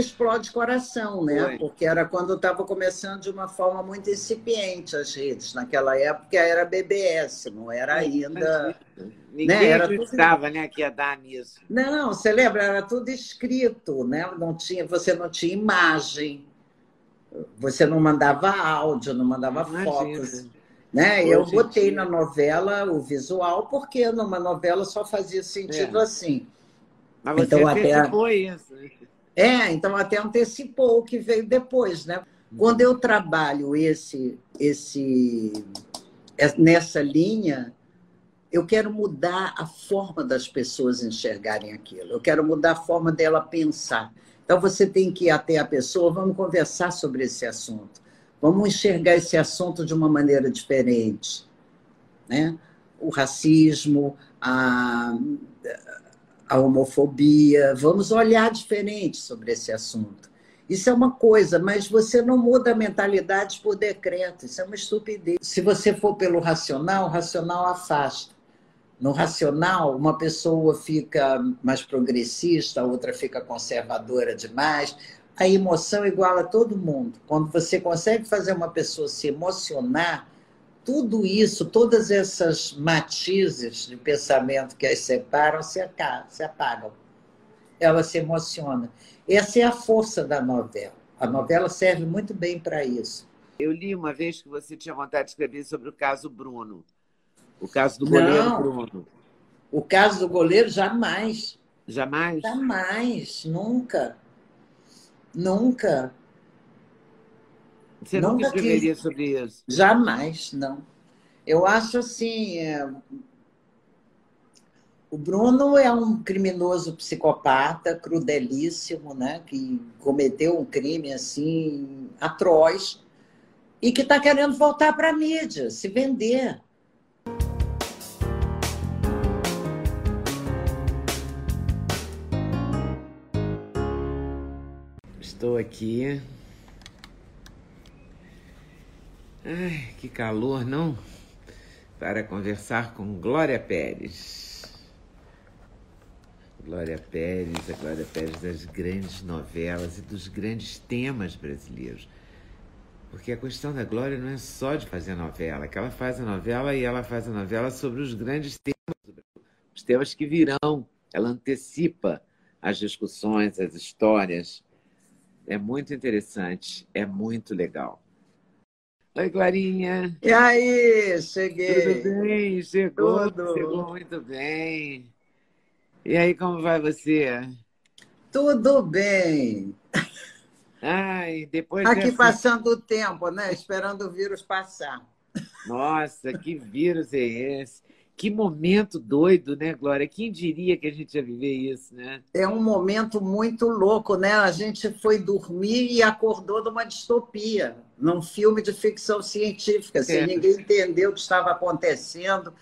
explode coração, né? Foi. Porque era quando estava começando de uma forma muito incipiente as redes. Naquela época era BBS, não era ainda. Ninguém né? era acreditava tudo... né, que ia dar nisso. Não, você lembra? Era tudo escrito, né? Não tinha, você não tinha imagem, você não mandava áudio, não mandava Imagina. fotos. Né? Eu botei na novela o visual, porque numa novela só fazia sentido é. assim. Mas você então, até... isso. É, então até antecipou o que veio depois, né? Quando eu trabalho esse, esse, é, nessa linha, eu quero mudar a forma das pessoas enxergarem aquilo. Eu quero mudar a forma dela pensar. Então você tem que ir até a pessoa, vamos conversar sobre esse assunto. Vamos enxergar esse assunto de uma maneira diferente, né? O racismo, a a homofobia, vamos olhar diferente sobre esse assunto. Isso é uma coisa, mas você não muda a mentalidade por decreto, isso é uma estupidez. Se você for pelo racional, o racional afasta. No racional, uma pessoa fica mais progressista, a outra fica conservadora demais. A emoção iguala todo mundo. Quando você consegue fazer uma pessoa se emocionar, tudo isso, todas essas matizes de pensamento que as separam se, se apagam. Ela se emociona. Essa é a força da novela. A novela serve muito bem para isso. Eu li uma vez que você tinha vontade de escrever sobre o caso Bruno. O caso do goleiro Não, Bruno. O caso do goleiro, jamais. Jamais? Jamais, nunca. Nunca. Você nunca escreveria sobre isso? Jamais, não. Eu acho assim. É... O Bruno é um criminoso psicopata, crudelíssimo, né? que cometeu um crime assim atroz e que está querendo voltar para a mídia, se vender. Estou aqui Ai, que calor, não? Para conversar com Glória Pérez. Glória Pérez, a Glória Pérez das grandes novelas e dos grandes temas brasileiros. Porque a questão da Glória não é só de fazer novela, que ela faz a novela e ela faz a novela sobre os grandes temas, os temas que virão. Ela antecipa as discussões, as histórias. É muito interessante, é muito legal. Oi, Clarinha. E aí, cheguei. Tudo bem? Chegou, Tudo. chegou muito bem. E aí, como vai você? Tudo bem. Ai, depois Aqui dessa... passando o tempo, né? Esperando o vírus passar. Nossa, que vírus é esse? Que momento doido, né, Glória? Quem diria que a gente ia viver isso, né? É um momento muito louco, né? A gente foi dormir e acordou de uma distopia, num filme de ficção científica, sem é. ninguém entender o que estava acontecendo,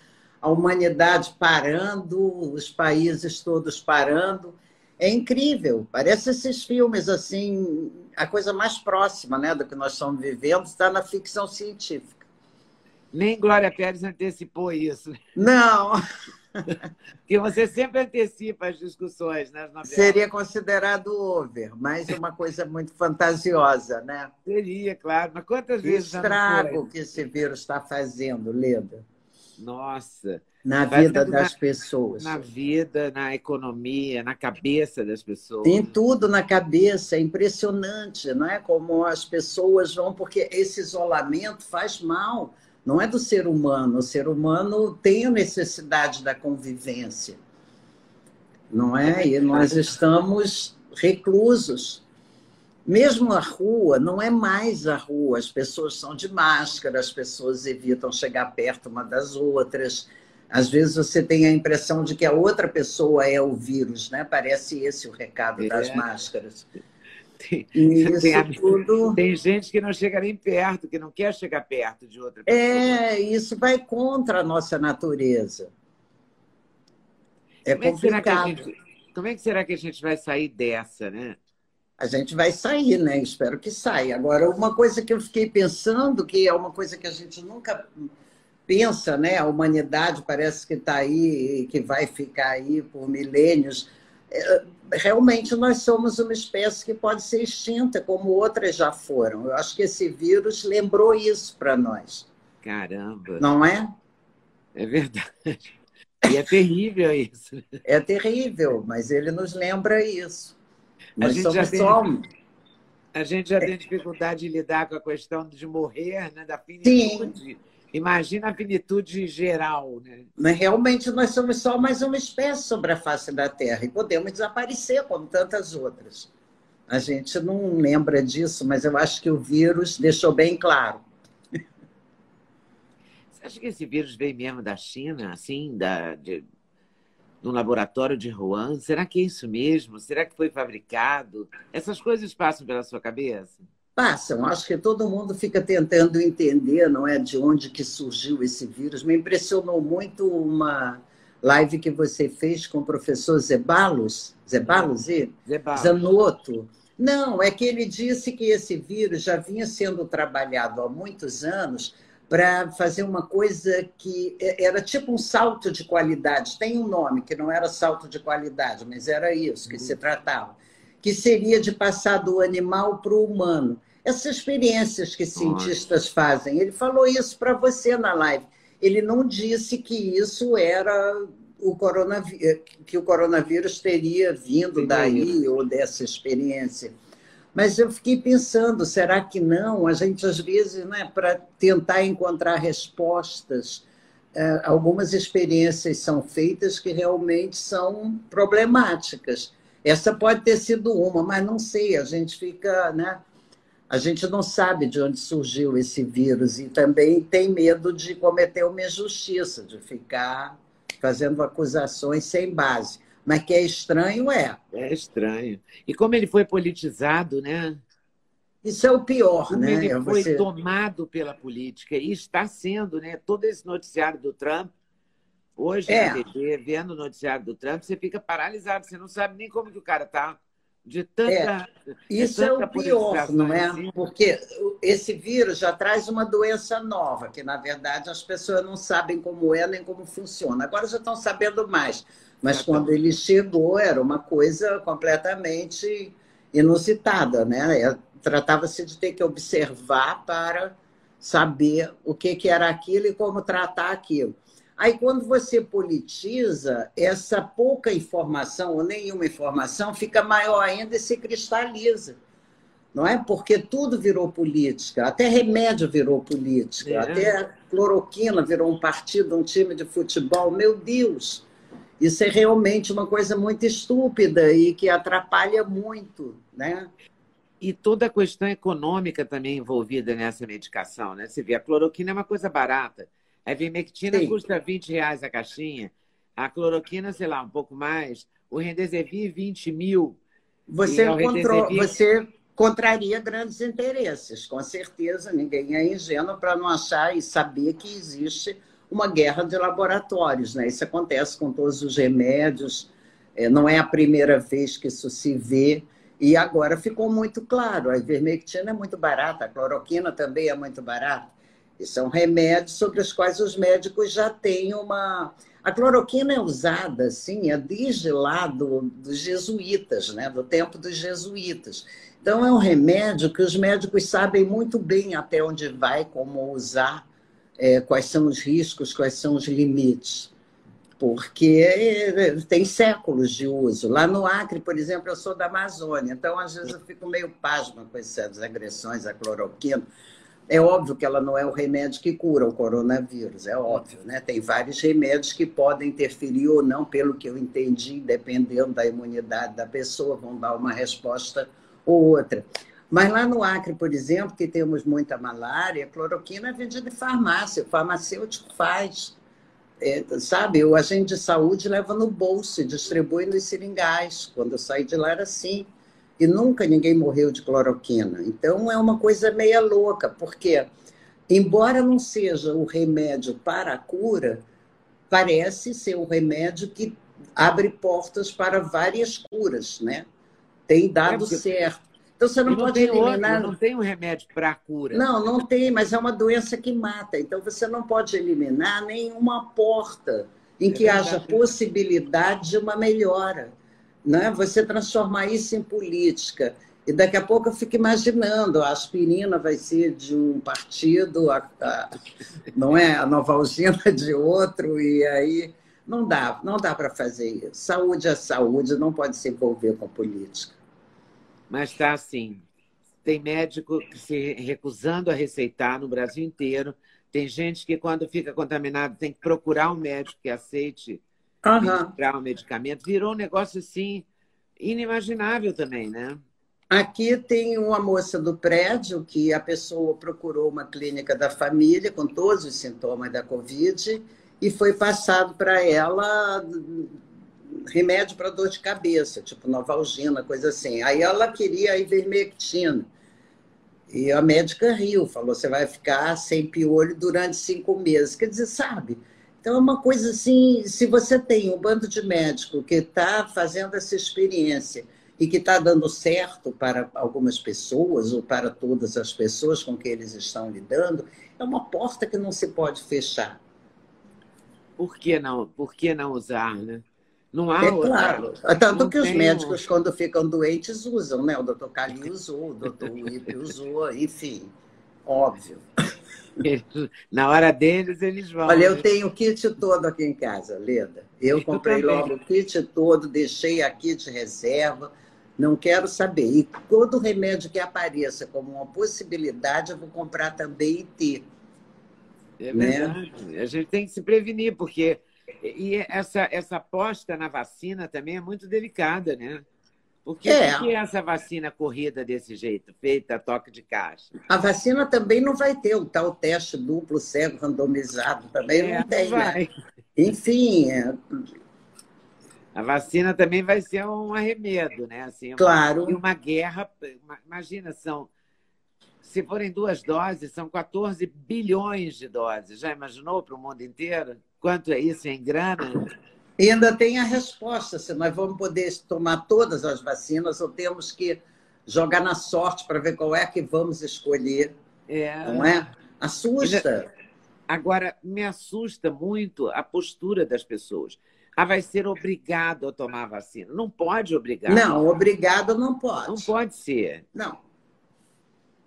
a humanidade parando, os países todos parando. É incrível, parece esses filmes assim, a coisa mais próxima né, do que nós estamos vivendo está na ficção científica. Nem Glória Pérez antecipou isso. Não. Porque você sempre antecipa as discussões nas novelas. Seria considerado over, mas uma coisa muito fantasiosa, né? Seria, claro. Mas quantas vezes. O estrago que esse vírus está fazendo, Leda. Nossa. Na vida das na, pessoas. Na vida, na economia, na cabeça das pessoas. Tem tudo na cabeça, é impressionante, não é? Como as pessoas vão, porque esse isolamento faz mal não é do ser humano. O ser humano tem a necessidade da convivência, não é? E nós estamos reclusos. Mesmo a rua, não é mais a rua, as pessoas são de máscara, as pessoas evitam chegar perto uma das outras. Às vezes você tem a impressão de que a outra pessoa é o vírus, né? Parece esse o recado é. das máscaras. Tem, Isso tem, tudo... tem gente que não chega nem perto, que não quer chegar perto de outra pessoa. É, isso vai contra a nossa natureza. É como complicado. É gente, como é que será que a gente vai sair dessa, né? A gente vai sair, né? Espero que saia. Agora, uma coisa que eu fiquei pensando, que é uma coisa que a gente nunca pensa, né? A humanidade parece que está aí e que vai ficar aí por milênios. É, realmente nós somos uma espécie que pode ser extinta, como outras já foram. Eu acho que esse vírus lembrou isso para nós. Caramba! Não é? É verdade. E é terrível isso. É terrível, mas ele nos lembra isso. Nós a gente já tem, só... A gente já tem dificuldade de lidar com a questão de morrer, né? da finitude. Sim. Imagina a finitude geral. Né? Realmente nós somos só mais uma espécie sobre a face da Terra e podemos desaparecer como tantas outras. A gente não lembra disso, mas eu acho que o vírus deixou bem claro. Você acha que esse vírus veio mesmo da China, assim, da, de, no laboratório de Wuhan? Será que é isso mesmo? Será que foi fabricado? Essas coisas passam pela sua cabeça? Passam. Acho que todo mundo fica tentando entender, não é, de onde que surgiu esse vírus. Me impressionou muito uma live que você fez com o professor Zebalos, Zebalos e Zebalos. Zanotto. Não, é que ele disse que esse vírus já vinha sendo trabalhado há muitos anos para fazer uma coisa que era tipo um salto de qualidade. Tem um nome que não era salto de qualidade, mas era isso que uhum. se tratava, que seria de passar do animal para o humano. Essas experiências que cientistas Nossa. fazem. Ele falou isso para você na live. Ele não disse que isso era o coronavírus, que o coronavírus teria vindo daí ou dessa experiência. Mas eu fiquei pensando, será que não? A gente, às vezes, né, para tentar encontrar respostas, é, algumas experiências são feitas que realmente são problemáticas. Essa pode ter sido uma, mas não sei, a gente fica, né? A gente não sabe de onde surgiu esse vírus e também tem medo de cometer uma injustiça, de ficar fazendo acusações sem base. Mas que é estranho, é. É estranho. E como ele foi politizado, né? Isso é o pior, como né? Ele foi Você... tomado pela política e está sendo, né? Todo esse noticiário do Trump. Hoje, é. TV, vendo o noticiário do Trump, você fica paralisado, você não sabe nem como que o cara está de tanta. É, isso é, o pior, não é? Assim. Porque esse vírus já traz uma doença nova, que na verdade as pessoas não sabem como é nem como funciona. Agora já estão sabendo mais. Mas quando ele chegou, era uma coisa completamente inusitada, né? É, tratava-se de ter que observar para saber o que, que era aquilo e como tratar aquilo. Aí, quando você politiza, essa pouca informação ou nenhuma informação fica maior ainda e se cristaliza. Não é? Porque tudo virou política, até remédio virou política, é. até cloroquina virou um partido, um time de futebol. Meu Deus! Isso é realmente uma coisa muito estúpida e que atrapalha muito, né? E toda a questão econômica também envolvida nessa medicação, né? Você vê, a cloroquina é uma coisa barata. A ivermectina Sim. custa 20 reais a caixinha. A cloroquina, sei lá, um pouco mais. O Rendesivir, 20 mil. Você, control... Você contraria grandes interesses, com certeza. Ninguém é ingênuo para não achar e saber que existe uma guerra de laboratórios. Né? Isso acontece com todos os remédios, é, não é a primeira vez que isso se vê. E agora ficou muito claro: a ivermectina é muito barata, a cloroquina também é muito barata. E são remédios sobre os quais os médicos já têm uma. A cloroquina é usada, assim, é desde lá do, dos jesuítas, né? do tempo dos jesuítas. Então, é um remédio que os médicos sabem muito bem até onde vai, como usar é, quais são os riscos, quais são os limites, porque é, tem séculos de uso. Lá no Acre, por exemplo, eu sou da Amazônia, então às vezes eu fico meio pasma com essas agressões à cloroquina. É óbvio que ela não é o remédio que cura o coronavírus, é óbvio, né? Tem vários remédios que podem interferir ou não, pelo que eu entendi, dependendo da imunidade da pessoa, vão dar uma resposta ou outra. Mas lá no Acre, por exemplo, que temos muita malária, cloroquina é vendida em farmácia, o farmacêutico faz. É, sabe, o agente de saúde leva no bolso distribui nos seringais. Quando eu saí de lá era assim. E nunca ninguém morreu de cloroquina. Então é uma coisa meia louca, porque embora não seja o remédio para a cura, parece ser um remédio que abre portas para várias curas, né? Tem dado é certo. Então você não, não pode eliminar. Outro, não tem um remédio para a cura. Não, não tem, mas é uma doença que mata. Então você não pode eliminar nenhuma porta em é que verdade. haja possibilidade de uma melhora. Né? Você transformar isso em política. E daqui a pouco eu fico imaginando, a aspirina vai ser de um partido, a, a, não é? A Novalgina de outro, e aí não dá, não dá para fazer isso. Saúde é saúde, não pode se envolver com política. Mas está assim, tem médico se recusando a receitar no Brasil inteiro, tem gente que, quando fica contaminado, tem que procurar um médico que aceite uhum. o medicamento. Virou um negócio assim inimaginável também, né? Aqui tem uma moça do prédio que a pessoa procurou uma clínica da família com todos os sintomas da Covid e foi passado para ela remédio para dor de cabeça, tipo Novalgina, coisa assim. Aí ela queria a ivermectina. E a médica riu, falou: você vai ficar sem piolho durante cinco meses. Quer dizer, sabe? Então, é uma coisa assim: se você tem um bando de médico que está fazendo essa experiência e que está dando certo para algumas pessoas ou para todas as pessoas com que eles estão lidando, é uma porta que não se pode fechar. Por que não? Por que não usar, né? Não há é outra. claro. Tanto não que os médicos, quando ficam doentes, usam, né? O doutor Cali usou, o doutor Wipe usou, enfim, óbvio. Na hora deles, eles vão. Olha, eu né? tenho o kit todo aqui em casa, Leda. Eu comprei logo o kit todo, deixei aqui de reserva, não quero saber. E todo remédio que apareça como uma possibilidade, eu vou comprar também e ter. É né? verdade. Né? A gente tem que se prevenir, porque e essa, essa aposta na vacina também é muito delicada, né? Por que, é. que essa vacina corrida desse jeito, feita a toque de caixa? A vacina também não vai ter o tal teste duplo cego randomizado, também é, não tem. Né? Enfim. É... A vacina também vai ser um arremedo, né? Assim, uma, claro. E uma guerra. Imagina, são. Se forem duas doses, são 14 bilhões de doses. Já imaginou para o mundo inteiro? Quanto é isso em grana? E ainda tem a resposta, se nós vamos poder tomar todas as vacinas ou temos que jogar na sorte para ver qual é que vamos escolher. É. Não é? Assusta. Agora, me assusta muito a postura das pessoas. Ah, vai ser obrigado a tomar a vacina. Não pode obrigar. Não, obrigado não pode. Não pode ser. Não.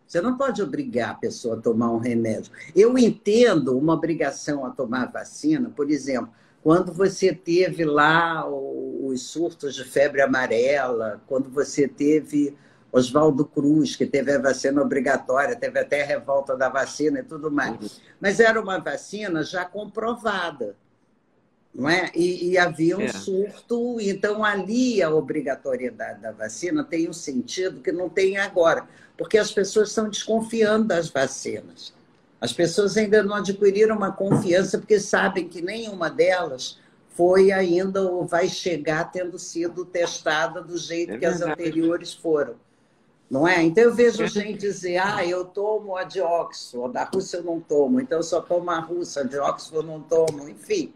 Você não pode obrigar a pessoa a tomar um remédio. Eu entendo uma obrigação a tomar vacina, por exemplo, quando você teve lá os surtos de febre amarela, quando você teve Oswaldo Cruz, que teve a vacina obrigatória, teve até a revolta da vacina e tudo mais. Uhum. Mas era uma vacina já comprovada não é? E, e havia um é. surto, então ali a obrigatoriedade da vacina tem um sentido que não tem agora, porque as pessoas estão desconfiando das vacinas. As pessoas ainda não adquiriram uma confiança porque sabem que nenhuma delas foi ainda ou vai chegar tendo sido testada do jeito é que as anteriores foram. Não é? Então eu vejo é. gente dizer, ah, eu tomo a de Oxford, a Rússia eu não tomo, então eu só tomo a russa, a de Oxford eu não tomo, enfim.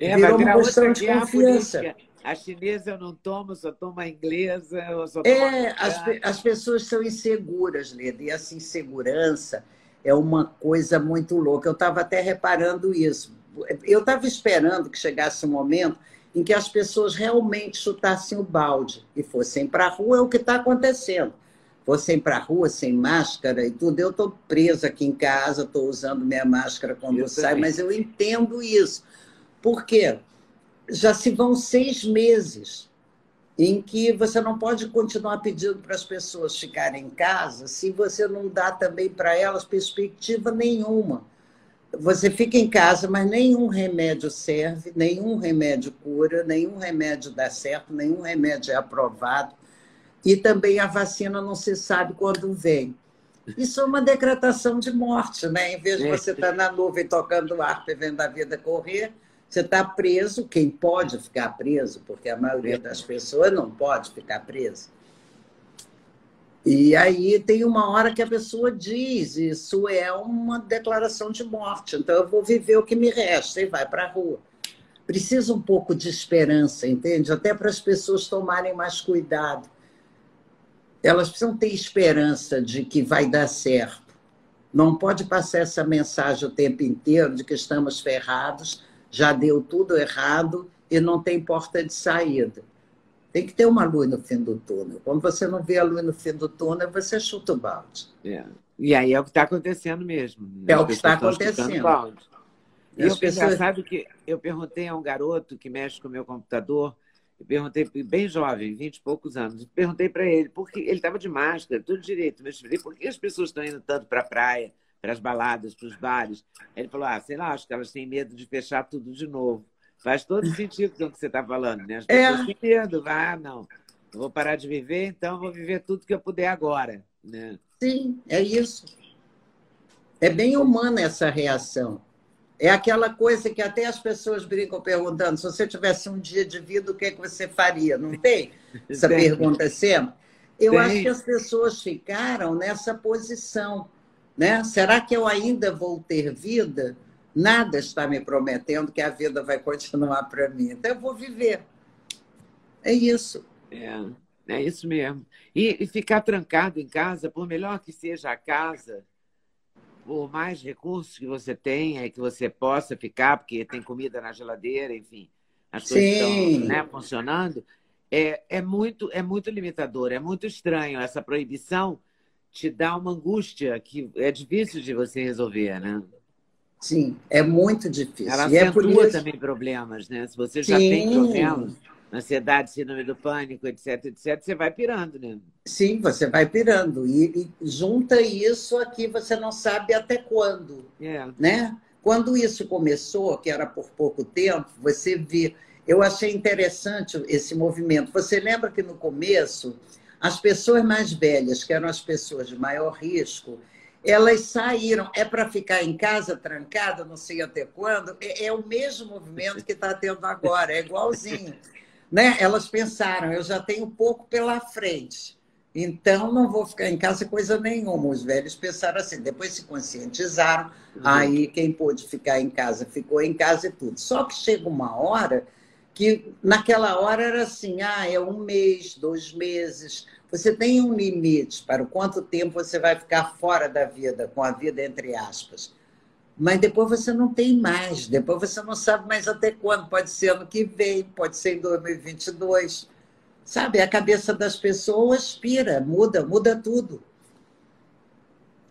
É, Virou uma questão de confiança. A chinesa eu não tomo, só tomo a inglesa. Eu só tomo é, as, as pessoas são inseguras, Leda, e essa insegurança é uma coisa muito louca. Eu estava até reparando isso. Eu estava esperando que chegasse um momento em que as pessoas realmente chutassem o balde e fossem para a rua, é o que está acontecendo. Fossem para a rua sem máscara e tudo. Eu estou presa aqui em casa, estou usando minha máscara quando eu saio, mas eu entendo isso. Porque já se vão seis meses em que você não pode continuar pedindo para as pessoas ficarem em casa se você não dá também para elas perspectiva nenhuma. Você fica em casa, mas nenhum remédio serve, nenhum remédio cura, nenhum remédio dá certo, nenhum remédio é aprovado. E também a vacina não se sabe quando vem. Isso é uma decretação de morte, né? Em vez de você estar na nuvem tocando harpa e vendo a vida correr, você está preso, quem pode ficar preso, porque a maioria das pessoas não pode ficar preso. E aí tem uma hora que a pessoa diz: Isso é uma declaração de morte, então eu vou viver o que me resta e vai para a rua. Precisa um pouco de esperança, entende? Até para as pessoas tomarem mais cuidado. Elas precisam ter esperança de que vai dar certo. Não pode passar essa mensagem o tempo inteiro de que estamos ferrados, já deu tudo errado e não tem porta de saída. Tem que ter uma luz no fim do túnel. Quando você não vê a luz no fim do túnel, você chuta o balde. É. E aí é o que está acontecendo mesmo. Né? É o que está acontecendo. E eu pessoas... sabe que eu perguntei a um garoto que mexe com o meu computador, eu perguntei, bem jovem, vinte e poucos anos, perguntei para ele, porque ele estava de máscara, tudo direito, mas por que as pessoas estão indo tanto para a praia, para as baladas, para os bares? Ele falou, ah, sei lá, acho que elas têm medo de fechar tudo de novo. Faz todo sentido com o que você está falando, né? As é. pessoas é. têm medo, ah, não, eu vou parar de viver, então vou viver tudo que eu puder agora, né? Sim, é isso. É bem humana essa reação. É aquela coisa que até as pessoas brincam perguntando: se você tivesse um dia de vida, o que, é que você faria? Não tem essa tem. pergunta sempre? Eu tem. acho que as pessoas ficaram nessa posição. Né? Será que eu ainda vou ter vida? Nada está me prometendo que a vida vai continuar para mim. Então eu vou viver. É isso. É, é isso mesmo. E, e ficar trancado em casa, por melhor que seja a casa, por mais recursos que você tenha, que você possa ficar, porque tem comida na geladeira, enfim, as coisas estão né, funcionando, é, é, muito, é muito limitador, é muito estranho. Essa proibição te dá uma angústia que é difícil de você resolver, né? Sim, é muito difícil. Ela e acentua é isso... também problemas, né? Se você já Sim. tem problemas, ansiedade, síndrome do pânico, etc, etc, você vai pirando, né? Sim, você vai pirando. E, e junta isso aqui, você não sabe até quando. É. Né? Quando isso começou, que era por pouco tempo, você vê. Eu achei interessante esse movimento. Você lembra que no começo, as pessoas mais velhas, que eram as pessoas de maior risco, elas saíram. É para ficar em casa trancada, não sei até quando. É, é o mesmo movimento que está tendo agora, é igualzinho né? Elas pensaram, eu já tenho pouco pela frente, então não vou ficar em casa coisa nenhuma. Os velhos pensaram assim, depois se conscientizaram, uhum. aí quem pôde ficar em casa ficou em casa e tudo. Só que chega uma hora que naquela hora era assim, ah, é um mês, dois meses. Você tem um limite para o quanto tempo você vai ficar fora da vida, com a vida entre aspas mas depois você não tem mais, depois você não sabe mais até quando, pode ser ano que vem, pode ser em 2022. Sabe, a cabeça das pessoas pira, muda, muda tudo.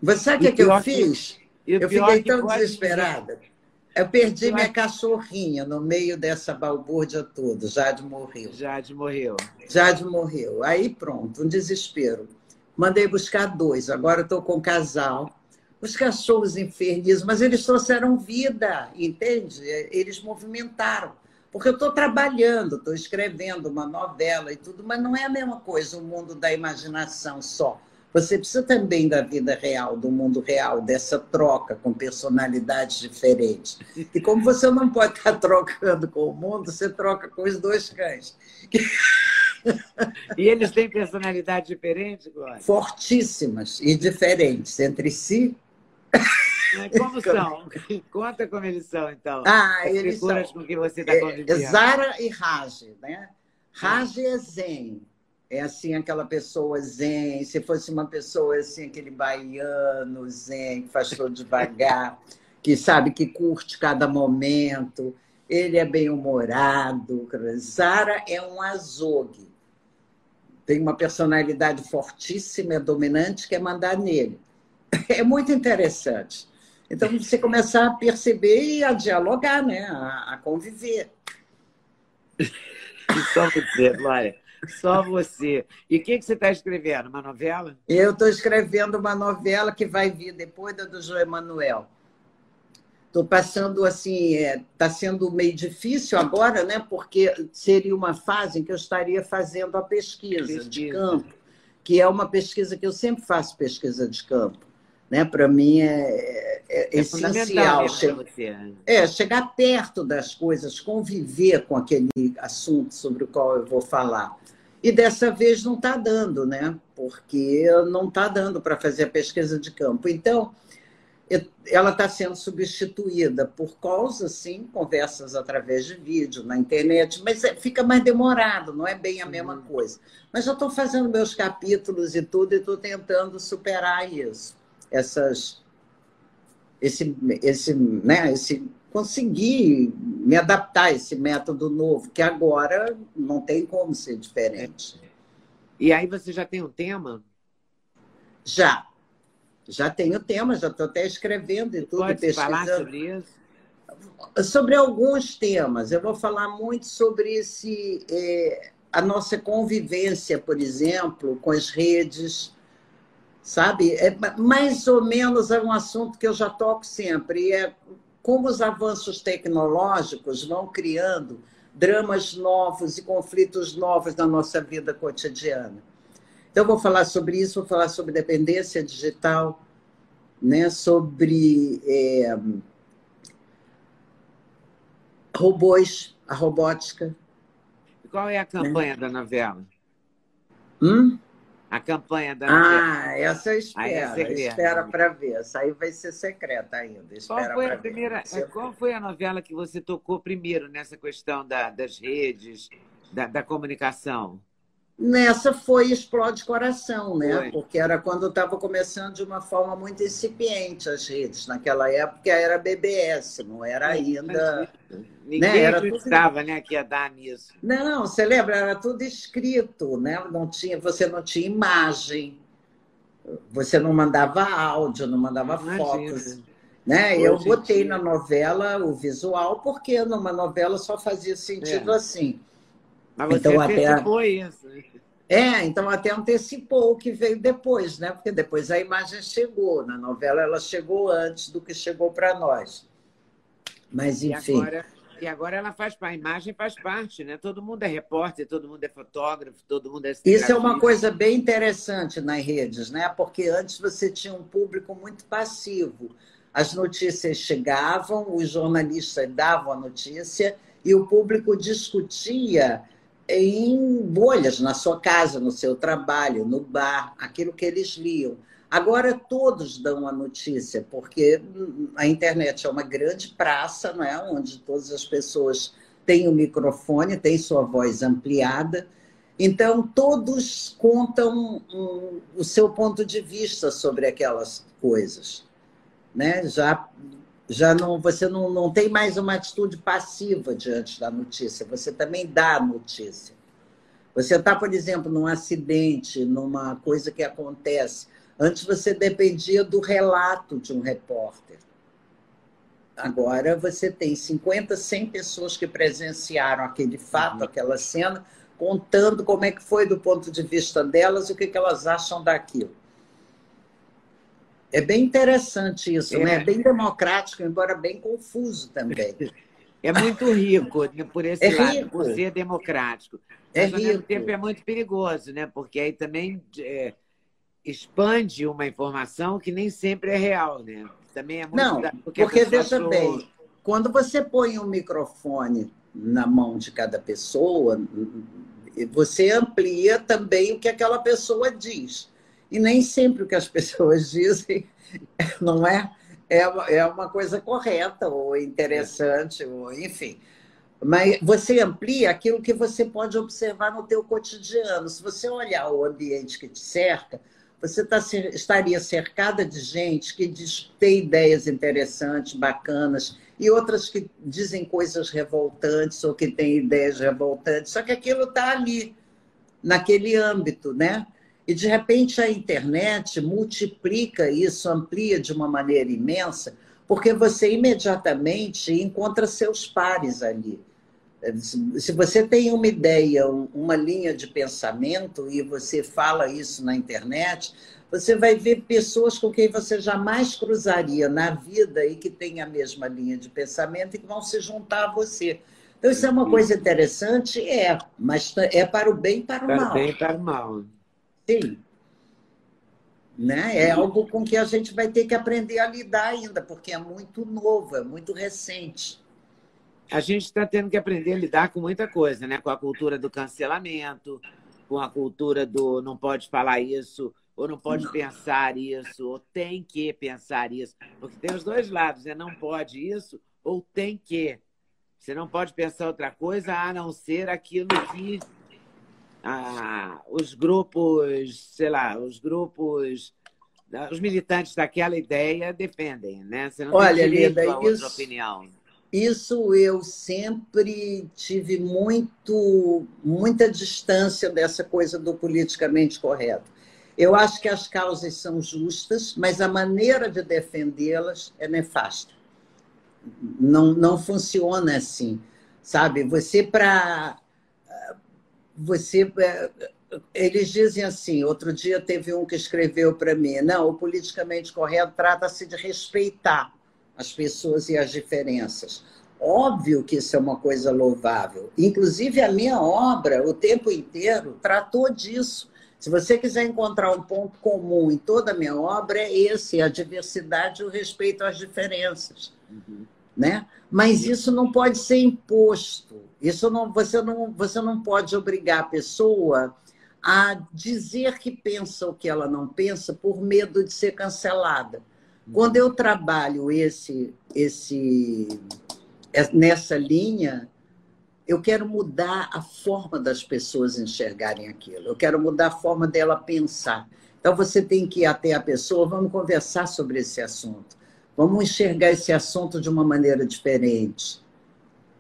Você sabe o que, que eu fiz? Que, eu fiquei tão desesperada. Eu perdi minha cachorrinha no meio dessa balbúrdia toda. Jade morreu. Jade morreu. Jade morreu. Aí pronto, um desespero. Mandei buscar dois. Agora estou com um casal os cachorros infernizam, mas eles trouxeram vida, entende? Eles movimentaram. Porque eu estou trabalhando, estou escrevendo uma novela e tudo, mas não é a mesma coisa o mundo da imaginação só. Você precisa também da vida real, do mundo real, dessa troca com personalidades diferentes. E como você não pode estar trocando com o mundo, você troca com os dois cães. E eles têm personalidade diferente, Glória? Fortíssimas e diferentes entre si como são? Conta como eles são, então. Ah, As eles figuras são... com que você está é, convivendo. É Zara e Raj, né? Raj é zen. É assim, aquela pessoa zen. Se fosse uma pessoa assim, aquele baiano zen, que faz tudo devagar, que sabe que curte cada momento. Ele é bem-humorado. Zara é um azogue. Tem uma personalidade fortíssima, é dominante, quer mandar nele. é muito interessante. Então, você começar a perceber e a dialogar, né? a, a conviver. Só você, Glória. Só você. E o que, que você está escrevendo? Uma novela? Eu estou escrevendo uma novela que vai vir depois da do João Emanuel. Estou passando assim, está é, tá sendo meio difícil agora, né? Porque seria uma fase em que eu estaria fazendo a pesquisa, pesquisa. de campo, que é uma pesquisa que eu sempre faço pesquisa de campo né? Para mim é, é, é essencial. Chegar, é, chegar perto das coisas, conviver com aquele assunto sobre o qual eu vou falar. E dessa vez não está dando, né? Porque não está dando para fazer a pesquisa de campo. Então, ela está sendo substituída por causa, sim, conversas através de vídeo, na internet, mas é, fica mais demorado, não é bem a mesma coisa. Mas já estou fazendo meus capítulos e tudo, e estou tentando superar isso, essas, esse, esse, né, esse, conseguir me adaptar a esse método novo, que agora não tem como ser diferente. E aí você já tem um tema? Já, já tenho tema, já estou até escrevendo e tudo. Pode falar sobre isso? Sobre alguns temas. Eu vou falar muito sobre esse, é, a nossa convivência, por exemplo, com as redes, sabe? É mais ou menos é um assunto que eu já toco sempre. É como os avanços tecnológicos vão criando dramas novos e conflitos novos na nossa vida cotidiana. Então, vou falar sobre isso, vou falar sobre dependência digital, né, sobre é, robôs, a robótica. Qual é a campanha né? da novela? Hum? A campanha da Ah, essa espera, é espera para ver. Essa aí vai ser secreta ainda. Espera qual foi a primeira? Ver. Qual foi a novela que você tocou primeiro nessa questão da, das redes, da, da comunicação? Nessa foi Explode Coração, né? Foi. Porque era quando estava começando de uma forma muito incipiente as redes. Naquela época era BBS, não era ainda. Ninguém né? era acreditava tudo... né, que ia dar nisso. Não, você lembra? Era tudo escrito, né? Não tinha, você não tinha imagem, você não mandava áudio, não mandava Imagina. fotos. Né? Eu botei na novela o visual, porque numa novela só fazia sentido é. assim mas você então, antecipou até... isso. É, então até antecipou o que veio depois, né? Porque depois a imagem chegou. Na novela ela chegou antes do que chegou para nós. Mas, enfim. E agora, e agora ela faz a imagem faz parte, né? Todo mundo é repórter, todo mundo é fotógrafo, todo mundo é. Isso é uma coisa bem interessante nas redes, né? Porque antes você tinha um público muito passivo. As notícias chegavam, os jornalistas davam a notícia e o público discutia em bolhas, na sua casa, no seu trabalho, no bar, aquilo que eles liam. Agora todos dão a notícia, porque a internet é uma grande praça, não é? onde todas as pessoas têm o microfone, têm sua voz ampliada. Então, todos contam um, o seu ponto de vista sobre aquelas coisas. Né? Já já não você não, não tem mais uma atitude passiva diante da notícia, você também dá a notícia. Você está, por exemplo, num acidente, numa coisa que acontece. Antes você dependia do relato de um repórter. Agora você tem 50, 100 pessoas que presenciaram aquele fato, uhum. aquela cena, contando como é que foi do ponto de vista delas e o que, que elas acham daquilo. É bem interessante isso, é. né? É bem democrático, embora bem confuso também. É muito rico né, por esse é lado, rico. por ser democrático. É Mas, ao rico. mesmo tempo, é muito perigoso, né? Porque aí também é, expande uma informação que nem sempre é real, né? Também é muito... Não, porque, porque veja bem, quando você põe um microfone na mão de cada pessoa, você amplia também o que aquela pessoa diz. E nem sempre o que as pessoas dizem não é, é, é uma coisa correta ou interessante, ou enfim. Mas você amplia aquilo que você pode observar no teu cotidiano. Se você olhar o ambiente que te cerca, você tá, estaria cercada de gente que diz, tem ideias interessantes, bacanas, e outras que dizem coisas revoltantes ou que têm ideias revoltantes. Só que aquilo está ali, naquele âmbito, né? E, de repente, a internet multiplica isso, amplia de uma maneira imensa, porque você imediatamente encontra seus pares ali. Se você tem uma ideia, uma linha de pensamento e você fala isso na internet, você vai ver pessoas com quem você jamais cruzaria na vida e que têm a mesma linha de pensamento e que vão se juntar a você. Então, isso é uma coisa interessante? É, mas é para o bem e para o mal. Para o bem e para o mal. Sim. Né? É algo com que a gente vai ter que aprender a lidar ainda, porque é muito novo, é muito recente. A gente está tendo que aprender a lidar com muita coisa, né? com a cultura do cancelamento, com a cultura do não pode falar isso, ou não pode não. pensar isso, ou tem que pensar isso. Porque tem os dois lados, né? Não pode isso, ou tem que. Você não pode pensar outra coisa a não ser aquilo que ah, os grupos, sei lá, os grupos, os militantes daquela ideia defendem, né? Você não Olha, tem Lida, isso, opinião. Isso eu sempre tive muito, muita distância dessa coisa do politicamente correto. Eu acho que as causas são justas, mas a maneira de defendê-las é nefasta. Não, não funciona assim, sabe? Você para você é, eles dizem assim, outro dia teve um que escreveu para mim, não, o politicamente correto trata-se de respeitar as pessoas e as diferenças. Óbvio que isso é uma coisa louvável. Inclusive, a minha obra, o tempo inteiro, tratou disso. Se você quiser encontrar um ponto comum em toda a minha obra, é esse: a diversidade e o respeito às diferenças. Uhum. Né? Mas isso não pode ser imposto. Isso não, você, não, você não pode obrigar a pessoa a dizer que pensa o que ela não pensa por medo de ser cancelada. Quando eu trabalho esse, esse, nessa linha, eu quero mudar a forma das pessoas enxergarem aquilo. Eu quero mudar a forma dela pensar. Então você tem que ir até a pessoa, vamos conversar sobre esse assunto. Vamos enxergar esse assunto de uma maneira diferente,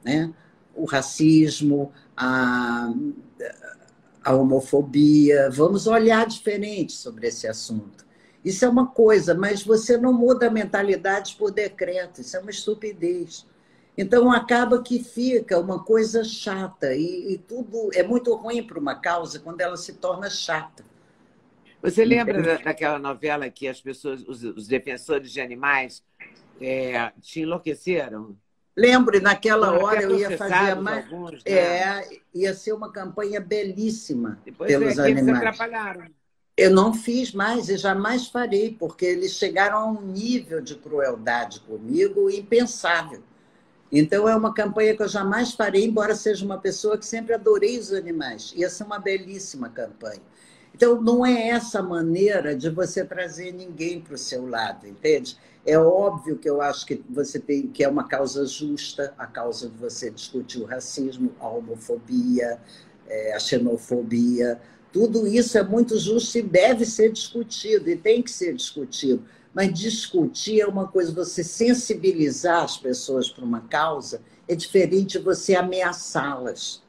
né? O racismo, a, a homofobia, vamos olhar diferente sobre esse assunto. Isso é uma coisa, mas você não muda a mentalidade por decreto, isso é uma estupidez. Então acaba que fica uma coisa chata e, e tudo é muito ruim para uma causa quando ela se torna chata. Você lembra da, daquela novela que as pessoas, os, os defensores de animais, é, te enlouqueceram? Lembro, naquela hora eu ia fazer mais. Alguns, né? É, ia ser uma campanha belíssima Depois pelos é animais. atrapalharam. Eu não fiz mais e jamais farei, porque eles chegaram a um nível de crueldade comigo impensável. Então, é uma campanha que eu jamais farei, embora seja uma pessoa que sempre adorei os animais. Ia ser uma belíssima campanha. Então, não é essa maneira de você trazer ninguém para o seu lado, entende? É óbvio que eu acho que você tem que é uma causa justa, a causa de você discutir o racismo, a homofobia, é, a xenofobia. Tudo isso é muito justo e deve ser discutido, e tem que ser discutido mas discutir é uma coisa, você sensibilizar as pessoas para uma causa é diferente de você ameaçá-las.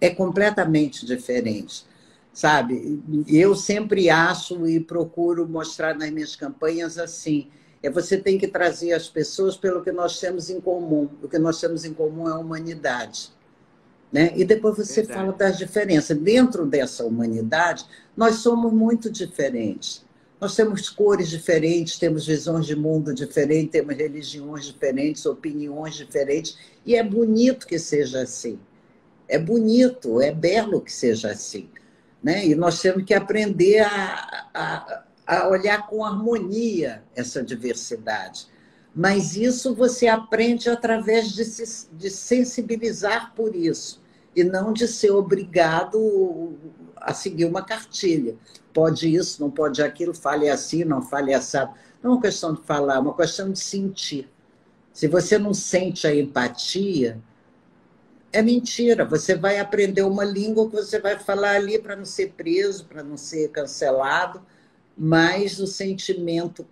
É completamente diferente, sabe? Eu sempre acho e procuro mostrar nas minhas campanhas assim, é você tem que trazer as pessoas pelo que nós temos em comum. O que nós temos em comum é a humanidade. Né? E depois você Verdade. fala das diferenças. Dentro dessa humanidade, nós somos muito diferentes. Nós temos cores diferentes, temos visões de mundo diferentes, temos religiões diferentes, opiniões diferentes, e é bonito que seja assim. É bonito, é belo que seja assim. Né? E nós temos que aprender a, a, a olhar com harmonia essa diversidade. Mas isso você aprende através de, se, de sensibilizar por isso, e não de ser obrigado a seguir uma cartilha pode isso, não pode aquilo, fale assim, não fale assado. Não é uma questão de falar, é uma questão de sentir. Se você não sente a empatia, é mentira. Você vai aprender uma língua que você vai falar ali para não ser preso, para não ser cancelado, mas o sentimento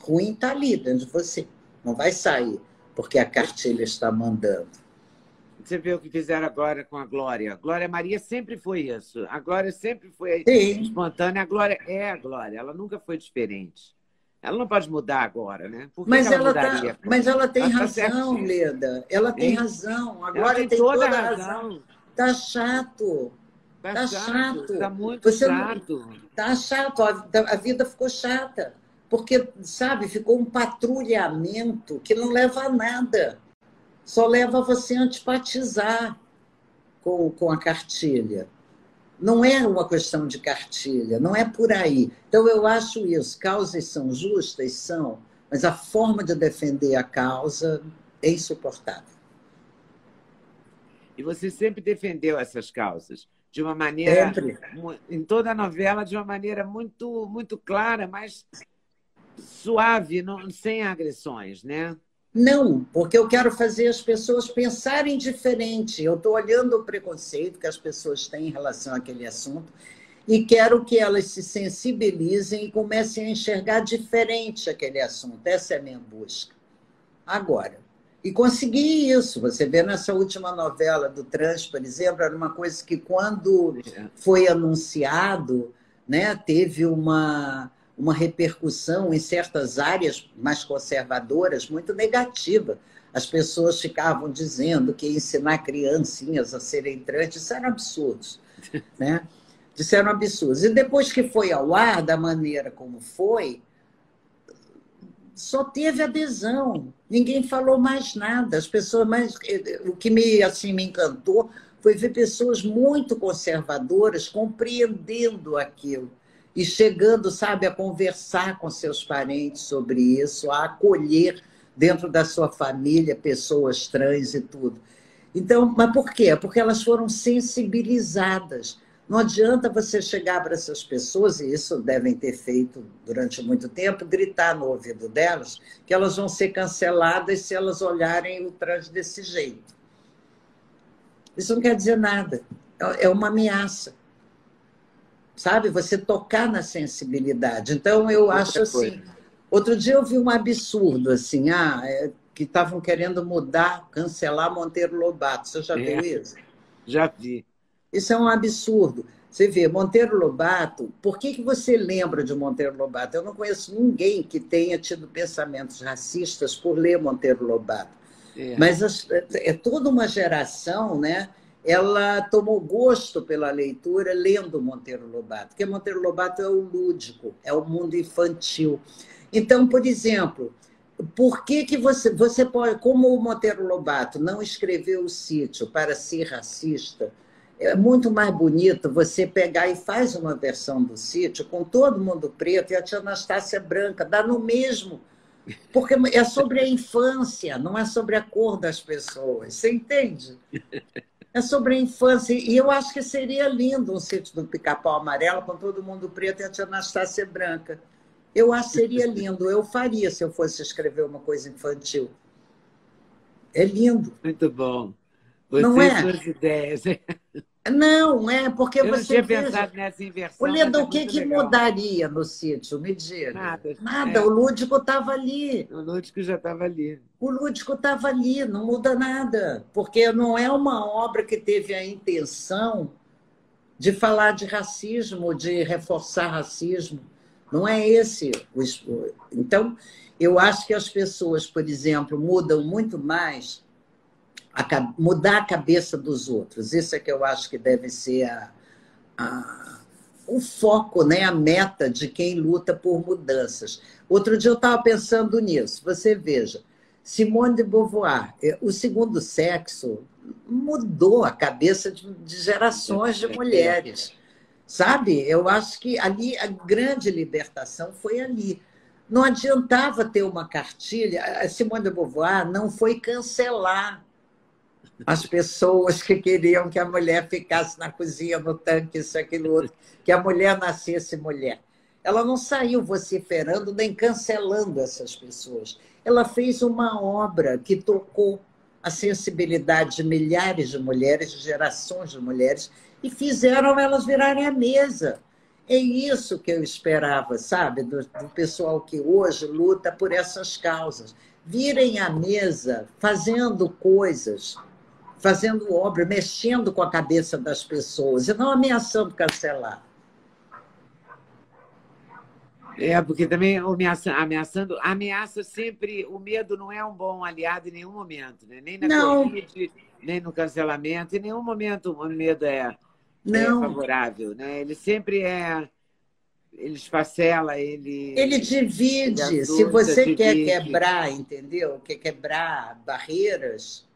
ruim está ali dentro de você. Não vai sair, porque a cartilha está mandando. Você vê o que fizeram agora com a Glória. A Glória Maria sempre foi isso. A Glória sempre foi Sim. espontânea. A Glória é a Glória. Ela nunca foi diferente. Ela não pode mudar agora, né? mas, ela, ela tá, mas ela tem ela tá razão, tá Leda. Ela tem razão. A Glória tem, tem, toda, toda a razão. razão. Tá chato. Tá, tá chato. chato. Tá muito Você chato. Não... Tá chato. A, vida ficou chata. Porque, sabe, ficou um patrulhamento que não leva a nada só leva você a antipatizar com, com a cartilha. Não é uma questão de cartilha, não é por aí. Então, eu acho isso. Causas são justas? São, mas a forma de defender a causa é insuportável. E você sempre defendeu essas causas. de uma maneira Sempre. em toda a novela de uma maneira muito muito clara, mas suave, não, sem agressões, né? Não, porque eu quero fazer as pessoas pensarem diferente. Eu estou olhando o preconceito que as pessoas têm em relação àquele assunto e quero que elas se sensibilizem e comecem a enxergar diferente aquele assunto. Essa é a minha busca. Agora, e consegui isso. Você vê nessa última novela do Trans, por exemplo, era uma coisa que, quando foi anunciado, né, teve uma, uma repercussão em certas áreas mais conservadoras muito negativa. As pessoas ficavam dizendo que ensinar criancinhas a serem trans, isso era absurdo. Né? Disseram absurdos. E depois que foi ao ar, da maneira como foi, só teve adesão. Ninguém falou mais nada. As pessoas mais o que me assim me encantou foi ver pessoas muito conservadoras compreendendo aquilo e chegando, sabe, a conversar com seus parentes sobre isso, a acolher dentro da sua família pessoas trans e tudo. Então, mas por quê? Porque elas foram sensibilizadas. Não adianta você chegar para essas pessoas, e isso devem ter feito durante muito tempo, gritar no ouvido delas que elas vão ser canceladas se elas olharem o trans desse jeito. Isso não quer dizer nada. É uma ameaça sabe? Você tocar na sensibilidade. Então, eu Outra acho assim. Coisa. Outro dia eu vi um absurdo, assim, ah, é, que estavam querendo mudar, cancelar Monteiro Lobato. Você já é, viu isso? Já vi. Isso é um absurdo. Você vê, Monteiro Lobato, por que, que você lembra de Monteiro Lobato? Eu não conheço ninguém que tenha tido pensamentos racistas por ler Monteiro Lobato. É. Mas é toda uma geração, né? ela tomou gosto pela leitura lendo Monteiro Lobato, porque Monteiro Lobato é o lúdico, é o mundo infantil. Então, por exemplo, por que, que você, você pode, como o Monteiro Lobato não escreveu o sítio para ser racista, é muito mais bonito você pegar e faz uma versão do sítio com todo mundo preto e a tia Anastácia branca, dá no mesmo. Porque é sobre a infância, não é sobre a cor das pessoas. Você entende? é sobre a infância. E eu acho que seria lindo um sítio do Pica-Pau Amarelo com todo mundo preto e a tia Anastácia branca. Eu acho que seria lindo. Eu faria se eu fosse escrever uma coisa infantil. É lindo. Muito bom. Você não é? suas ideias. Não, é porque eu você. Eu tinha veja... pensado nessa inversão. Leda, o que, que mudaria no sítio? Me diga. Nada. Nada, é. o lúdico estava ali. O lúdico já estava ali. O lúdico estava ali, não muda nada. Porque não é uma obra que teve a intenção de falar de racismo, de reforçar racismo. Não é esse. O... Então, eu acho que as pessoas, por exemplo, mudam muito mais a, mudar a cabeça dos outros. Isso é que eu acho que deve ser a, a, o foco, né? a meta de quem luta por mudanças. Outro dia eu estava pensando nisso. Você veja, Simone de Beauvoir, é, o segundo sexo mudou a cabeça de, de gerações de mulheres. Sabe? Eu acho que ali a grande libertação foi ali. Não adiantava ter uma cartilha. A Simone de Beauvoir não foi cancelar as pessoas que queriam que a mulher ficasse na cozinha, no tanque, isso, aquilo, outro, que a mulher nascesse mulher. Ela não saiu vociferando nem cancelando essas pessoas. Ela fez uma obra que tocou a sensibilidade de milhares de mulheres, de gerações de mulheres, e fizeram elas virarem a mesa. É isso que eu esperava, sabe, do, do pessoal que hoje luta por essas causas. Virem à mesa fazendo coisas fazendo obra, mexendo com a cabeça das pessoas e não ameaçando cancelar. É, porque também ameaça, ameaçando, ameaça sempre, o medo não é um bom aliado em nenhum momento, né? nem na não. Covid, nem no cancelamento, em nenhum momento o medo é, é não. é favorável. Né? Ele sempre é, ele esfacela, ele. Ele divide. Ele Se você divide. quer quebrar, entendeu? Quer quebrar barreiras,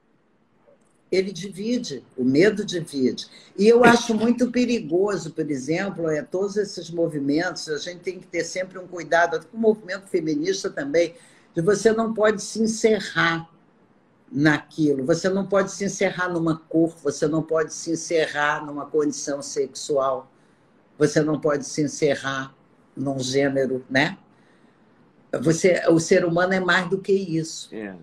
ele divide, o medo divide. E eu acho muito perigoso, por exemplo, é, todos esses movimentos, a gente tem que ter sempre um cuidado, com o movimento feminista também, de você não pode se encerrar. naquilo. Você não pode se encerrar numa cor, você não pode se encerrar numa condição sexual, você não pode se encerrar num gênero, né? Você, o ser humano é mais do que isso. É.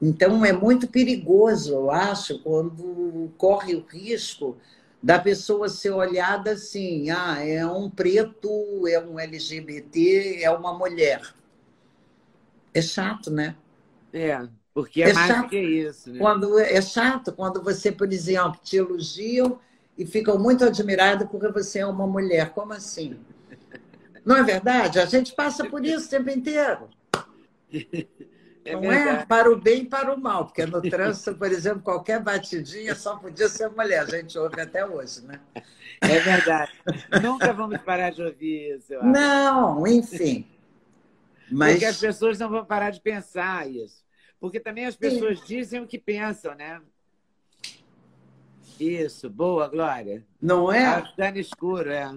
Então é muito perigoso, eu acho, quando corre o risco da pessoa ser olhada assim, ah, é um preto, é um LGBT, é uma mulher. É chato, né? É, porque é, é mais chato, que isso. Né? Quando, é chato quando você, por exemplo, te elogiam e ficam muito admirados porque você é uma mulher. Como assim? Não é verdade? A gente passa por isso o tempo inteiro. É não é verdade. é para o bem e para o mal, porque no trânsito, por exemplo, qualquer batidinha só podia ser mulher. A gente ouve até hoje, né? É verdade. Nunca vamos parar de ouvir isso. Não, enfim. Mas... Porque as pessoas não vão parar de pensar isso. Porque também as pessoas Sim. dizem o que pensam, né? Isso, boa, Glória. Não é? Está no escuro, é.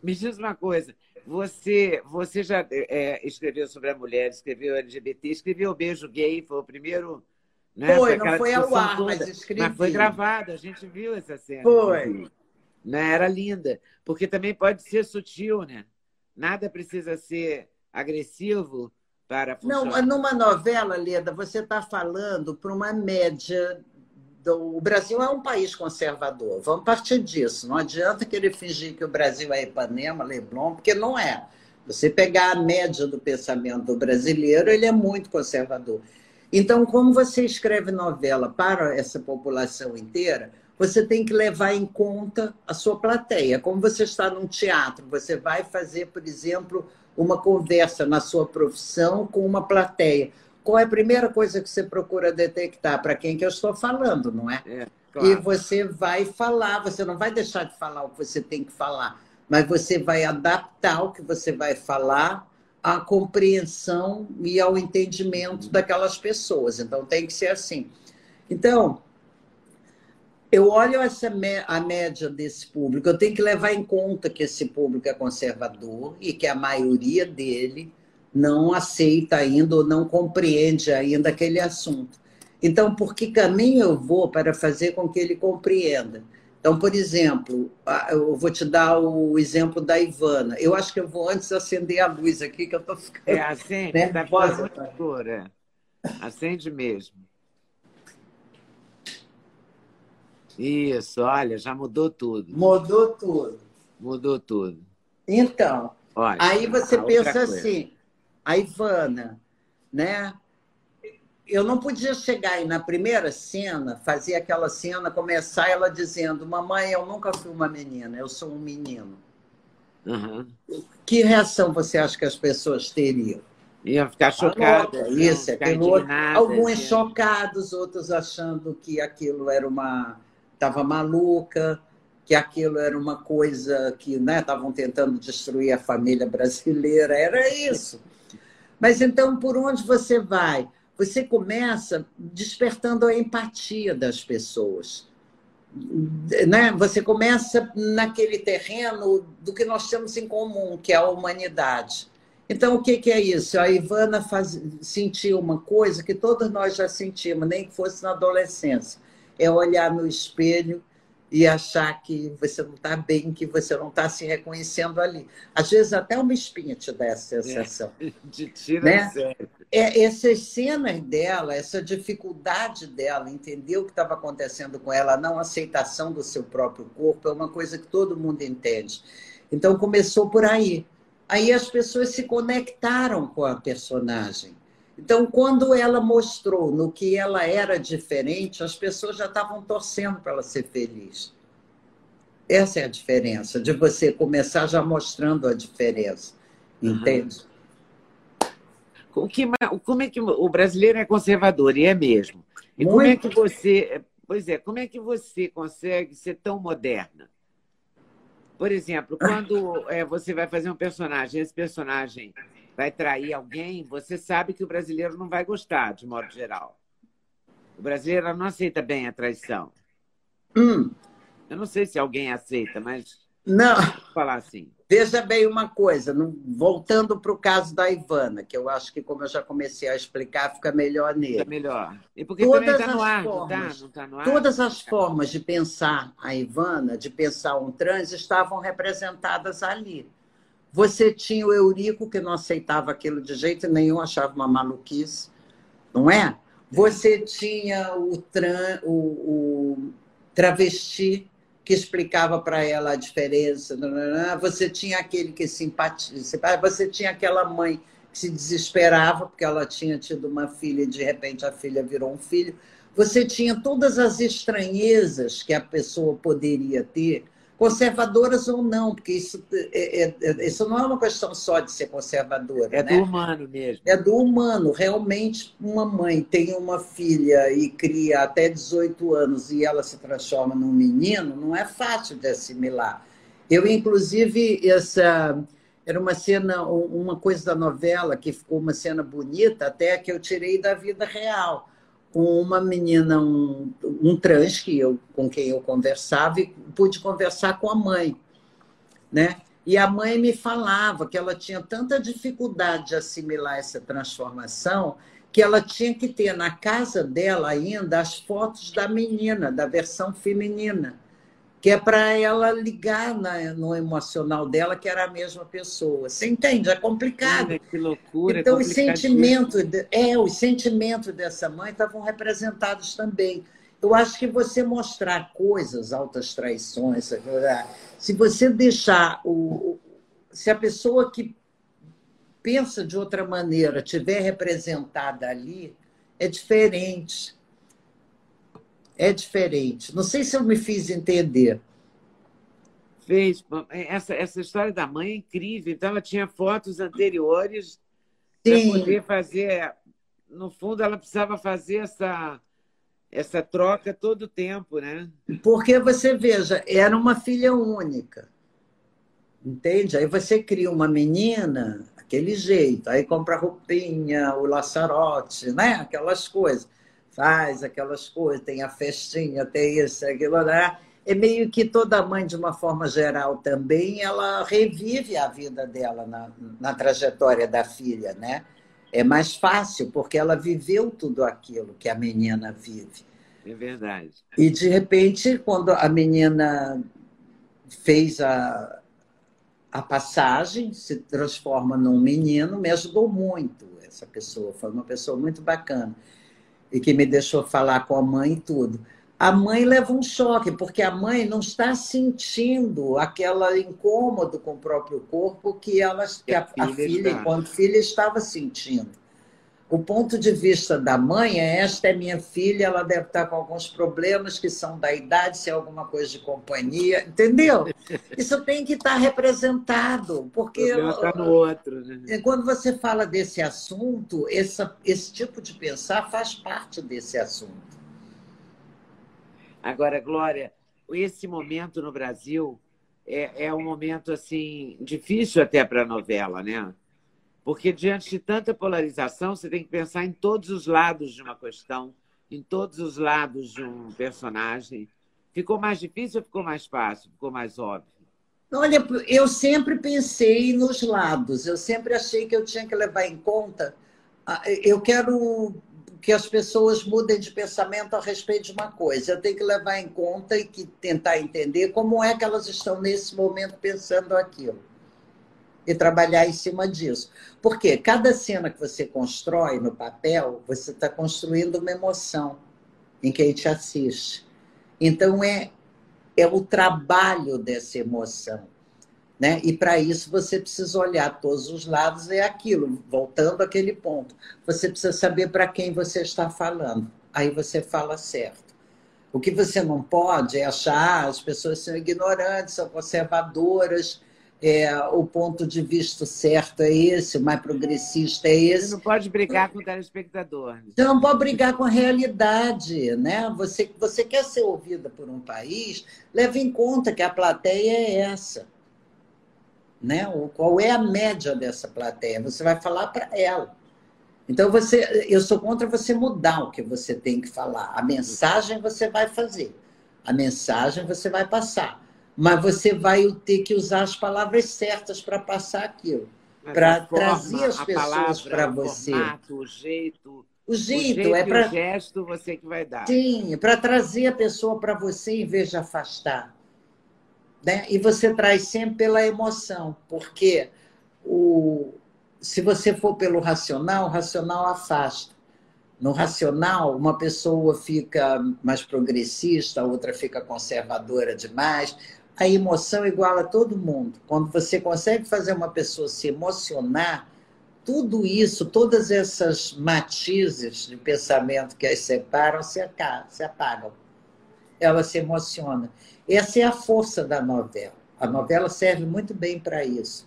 Me diz uma coisa. Você, você já é, escreveu sobre a mulher, escreveu LGBT, escreveu Beijo Gay, foi o primeiro. Né? Foi, foi não foi ao ar, toda, mas escrevi. Mas foi gravado, a gente viu essa cena. Foi. Né? Era linda. Porque também pode ser sutil, né? Nada precisa ser agressivo para funcionar. Não, numa novela, Leda, você está falando para uma média. O Brasil é um país conservador. Vamos partir disso. Não adianta querer fingir que o Brasil é Ipanema, Leblon, porque não é. Você pegar a média do pensamento brasileiro, ele é muito conservador. Então, como você escreve novela para essa população inteira, você tem que levar em conta a sua plateia. Como você está num teatro, você vai fazer, por exemplo, uma conversa na sua profissão com uma plateia qual é a primeira coisa que você procura detectar? Para quem que eu estou falando, não é? é claro. E você vai falar, você não vai deixar de falar o que você tem que falar, mas você vai adaptar o que você vai falar à compreensão e ao entendimento daquelas pessoas. Então tem que ser assim. Então, eu olho essa a média desse público, eu tenho que levar em conta que esse público é conservador e que a maioria dele não aceita ainda ou não compreende ainda aquele assunto. Então, por que caminho eu vou para fazer com que ele compreenda? Então, por exemplo, eu vou te dar o exemplo da Ivana. Eu acho que eu vou antes acender a luz aqui, que eu estou ficando. É, acende, né? tá muito escura. Acende mesmo. Isso, olha, já mudou tudo. Mudou tudo. Mudou tudo. Então, olha, aí você pensa assim, a Ivana, né? Eu não podia chegar aí na primeira cena, fazer aquela cena, começar ela dizendo: Mamãe, eu nunca fui uma menina, eu sou um menino. Uhum. Que reação você acha que as pessoas teriam? Iam ficar chocadas. Isso, aquilo, alguns assim. chocados, outros achando que aquilo era uma. estava maluca, que aquilo era uma coisa que estavam né, tentando destruir a família brasileira. Era isso. Mas então, por onde você vai? Você começa despertando a empatia das pessoas. Né? Você começa naquele terreno do que nós temos em comum, que é a humanidade. Então, o que, que é isso? A Ivana faz, sentiu uma coisa que todos nós já sentimos, nem que fosse na adolescência. É olhar no espelho e achar que você não está bem, que você não está se reconhecendo ali. Às vezes até uma espinha te dá essa sensação. É, te tira né? sério. É, essas cenas dela, essa dificuldade dela, entender o que estava acontecendo com ela, a não aceitação do seu próprio corpo, é uma coisa que todo mundo entende. Então começou por aí. Aí as pessoas se conectaram com a personagem. Então, quando ela mostrou no que ela era diferente, as pessoas já estavam torcendo para ela ser feliz. Essa é a diferença, de você começar já mostrando a diferença. Entende? Uhum. Que, como é que o brasileiro é conservador, e é mesmo. E Muito. como é que você. Pois é, como é que você consegue ser tão moderna? Por exemplo, quando é, você vai fazer um personagem, esse personagem vai trair alguém, você sabe que o brasileiro não vai gostar, de modo geral. O brasileiro não aceita bem a traição. Hum. Eu não sei se alguém aceita, mas Não. Falar assim. Veja bem uma coisa, voltando para o caso da Ivana, que eu acho que, como eu já comecei a explicar, fica melhor nele. Fica melhor. E porque todas está no ar, formas, não tá? Não tá no ar? Todas as formas de pensar a Ivana, de pensar um trans, estavam representadas ali. Você tinha o Eurico, que não aceitava aquilo de jeito nenhum, achava uma maluquice, não é? Você tinha o, tran, o, o travesti, que explicava para ela a diferença. Você tinha aquele que simpatiza, você tinha aquela mãe que se desesperava porque ela tinha tido uma filha e de repente a filha virou um filho. Você tinha todas as estranhezas que a pessoa poderia ter conservadoras ou não, porque isso, é, é, é, isso não é uma questão só de ser conservadora. É né? do humano mesmo. É do humano. Realmente, uma mãe tem uma filha e cria até 18 anos e ela se transforma num menino, não é fácil de assimilar. Eu, inclusive, essa era uma cena, uma coisa da novela que ficou uma cena bonita, até que eu tirei da vida real com uma menina, um, um trans que eu, com quem eu conversava e pude conversar com a mãe, né? E a mãe me falava que ela tinha tanta dificuldade de assimilar essa transformação que ela tinha que ter na casa dela ainda as fotos da menina, da versão feminina que é para ela ligar na, no emocional dela que era a mesma pessoa. Você entende? É complicado. que loucura. Então, os sentimentos, é, os sentimentos dessa mãe estavam representados também. Eu acho que você mostrar coisas, altas traições, se você deixar o. Se a pessoa que pensa de outra maneira tiver representada ali, é diferente é diferente. Não sei se eu me fiz entender. Fez. Essa, essa história da mãe é incrível. Então, ela tinha fotos anteriores para poder fazer. No fundo, ela precisava fazer essa, essa troca todo o tempo, né? Porque você veja, era uma filha única. Entende? Aí você cria uma menina, aquele jeito, aí compra roupinha, o laçarote, né? Aquelas coisas faz aquelas coisas, tem a festinha, tem isso, aquilo, né? É meio que toda mãe, de uma forma geral também, ela revive a vida dela na, na trajetória da filha, né? É mais fácil, porque ela viveu tudo aquilo que a menina vive. É verdade. E, de repente, quando a menina fez a, a passagem, se transforma num menino, me ajudou muito essa pessoa. Foi uma pessoa muito bacana e que me deixou falar com a mãe e tudo. A mãe leva um choque, porque a mãe não está sentindo aquele incômodo com o próprio corpo que, ela, que a, a filha, enquanto filha, estava sentindo. O ponto de vista da mãe é: esta é minha filha, ela deve estar com alguns problemas que são da idade, se é alguma coisa de companhia, entendeu? Isso tem que estar representado, porque. Está no outro. Né? Quando você fala desse assunto, essa, esse tipo de pensar faz parte desse assunto. Agora, Glória, esse momento no Brasil é, é um momento assim difícil até para a novela, né? Porque diante de tanta polarização, você tem que pensar em todos os lados de uma questão, em todos os lados de um personagem. Ficou mais difícil ou ficou mais fácil? Ficou mais óbvio? Olha, eu sempre pensei nos lados, eu sempre achei que eu tinha que levar em conta. Eu quero que as pessoas mudem de pensamento a respeito de uma coisa. Eu tenho que levar em conta e que tentar entender como é que elas estão nesse momento pensando aquilo e trabalhar em cima disso. Porque cada cena que você constrói no papel, você está construindo uma emoção em quem te assiste. Então, é, é o trabalho dessa emoção. Né? E para isso você precisa olhar todos os lados, é aquilo, voltando àquele ponto. Você precisa saber para quem você está falando. Aí você fala certo. O que você não pode é achar ah, as pessoas são ignorantes, são conservadoras, é, o ponto de vista certo é esse, o mais progressista é esse. Você não pode brigar com o telespectador. Você não pode brigar com a realidade. Né? Você, você quer ser ouvida por um país, leve em conta que a plateia é essa. Né? Qual é a média dessa plateia? Você vai falar para ela. Então, você, eu sou contra você mudar o que você tem que falar. A mensagem você vai fazer. A mensagem você vai passar mas você vai ter que usar as palavras certas para passar aquilo, para trazer as pessoas para você. O formato, o jeito. O jeito, o jeito é para. O gesto você que vai dar. Sim, para trazer a pessoa para você em vez de afastar. Né? E você traz sempre pela emoção, porque o, se você for pelo racional, o racional afasta. No racional, uma pessoa fica mais progressista, a outra fica conservadora demais. A emoção iguala todo mundo. Quando você consegue fazer uma pessoa se emocionar, tudo isso, todas essas matizes de pensamento que as separam, se apagam. Ela se emociona. Essa é a força da novela. A novela serve muito bem para isso.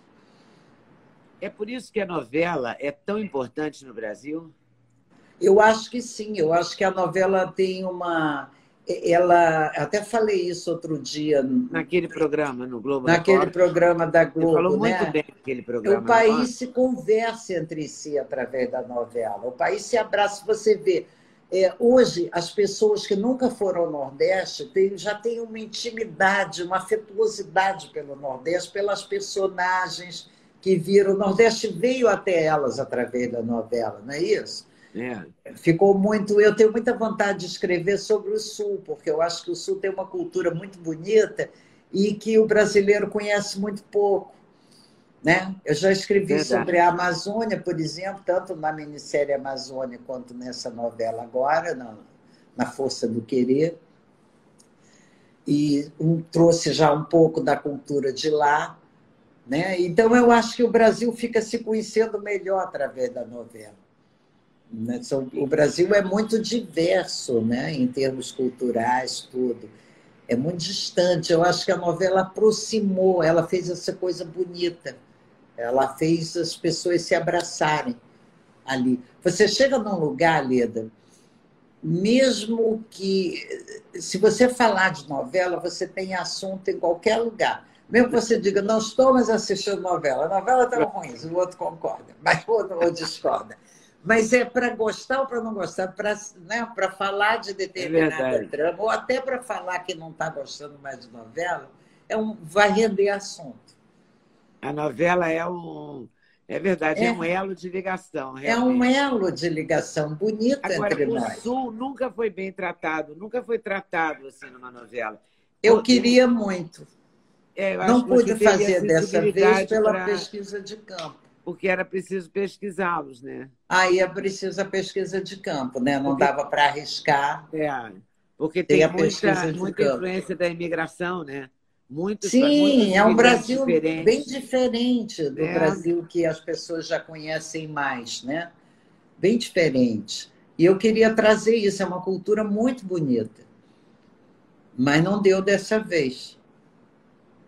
É por isso que a novela é tão importante no Brasil? Eu acho que sim, eu acho que a novela tem uma. Ela. Até falei isso outro dia. Naquele programa, no Globo Naquele Record. programa da Globo. Você falou né? muito bem naquele programa. O país se conversa entre si através da novela. O país se abraça. Você vê. É, hoje, as pessoas que nunca foram ao Nordeste tem, já têm uma intimidade, uma afetuosidade pelo Nordeste, pelas personagens que viram. O Nordeste veio até elas através da novela, não é isso? É. Ficou muito. Eu tenho muita vontade de escrever sobre o Sul, porque eu acho que o Sul tem uma cultura muito bonita e que o brasileiro conhece muito pouco. Né? Eu já escrevi Verdade. sobre a Amazônia, por exemplo, tanto na minissérie Amazônia quanto nessa novela agora, na, na Força do Querer. E um, trouxe já um pouco da cultura de lá. Né? Então, eu acho que o Brasil fica se conhecendo melhor através da novela. Né? O Brasil é muito diverso, né? em termos culturais, tudo. É muito distante. Eu acho que a novela aproximou, ela fez essa coisa bonita. Ela fez as pessoas se abraçarem ali. Você chega num lugar, Leda, mesmo que. Se você falar de novela, você tem assunto em qualquer lugar. Mesmo que você diga, não estou mais assistindo novela, a novela está ruim, o outro concorda, mas o outro discorda. Mas é para gostar ou para não gostar, para né, falar de determinada é trama, ou até para falar que não está gostando mais de novela, é um, vai render assunto. A novela é um. É verdade, é, é um elo de ligação. Realmente. É um elo de ligação bonita Agora, entre o nós. O Sul nunca foi bem tratado, nunca foi tratado assim numa novela. Eu Porque... queria muito. É, não pude fazer dessa vez pela pra... pesquisa de campo porque era preciso pesquisá-los, né? Aí é preciso a pesquisa de campo, né? Não porque... dava para arriscar. É, porque tem, tem muita, muita influência da imigração, né? Muitos, Sim, é um Brasil bem diferente do é. Brasil que as pessoas já conhecem mais, né? Bem diferente. E eu queria trazer isso, é uma cultura muito bonita. Mas não deu dessa vez.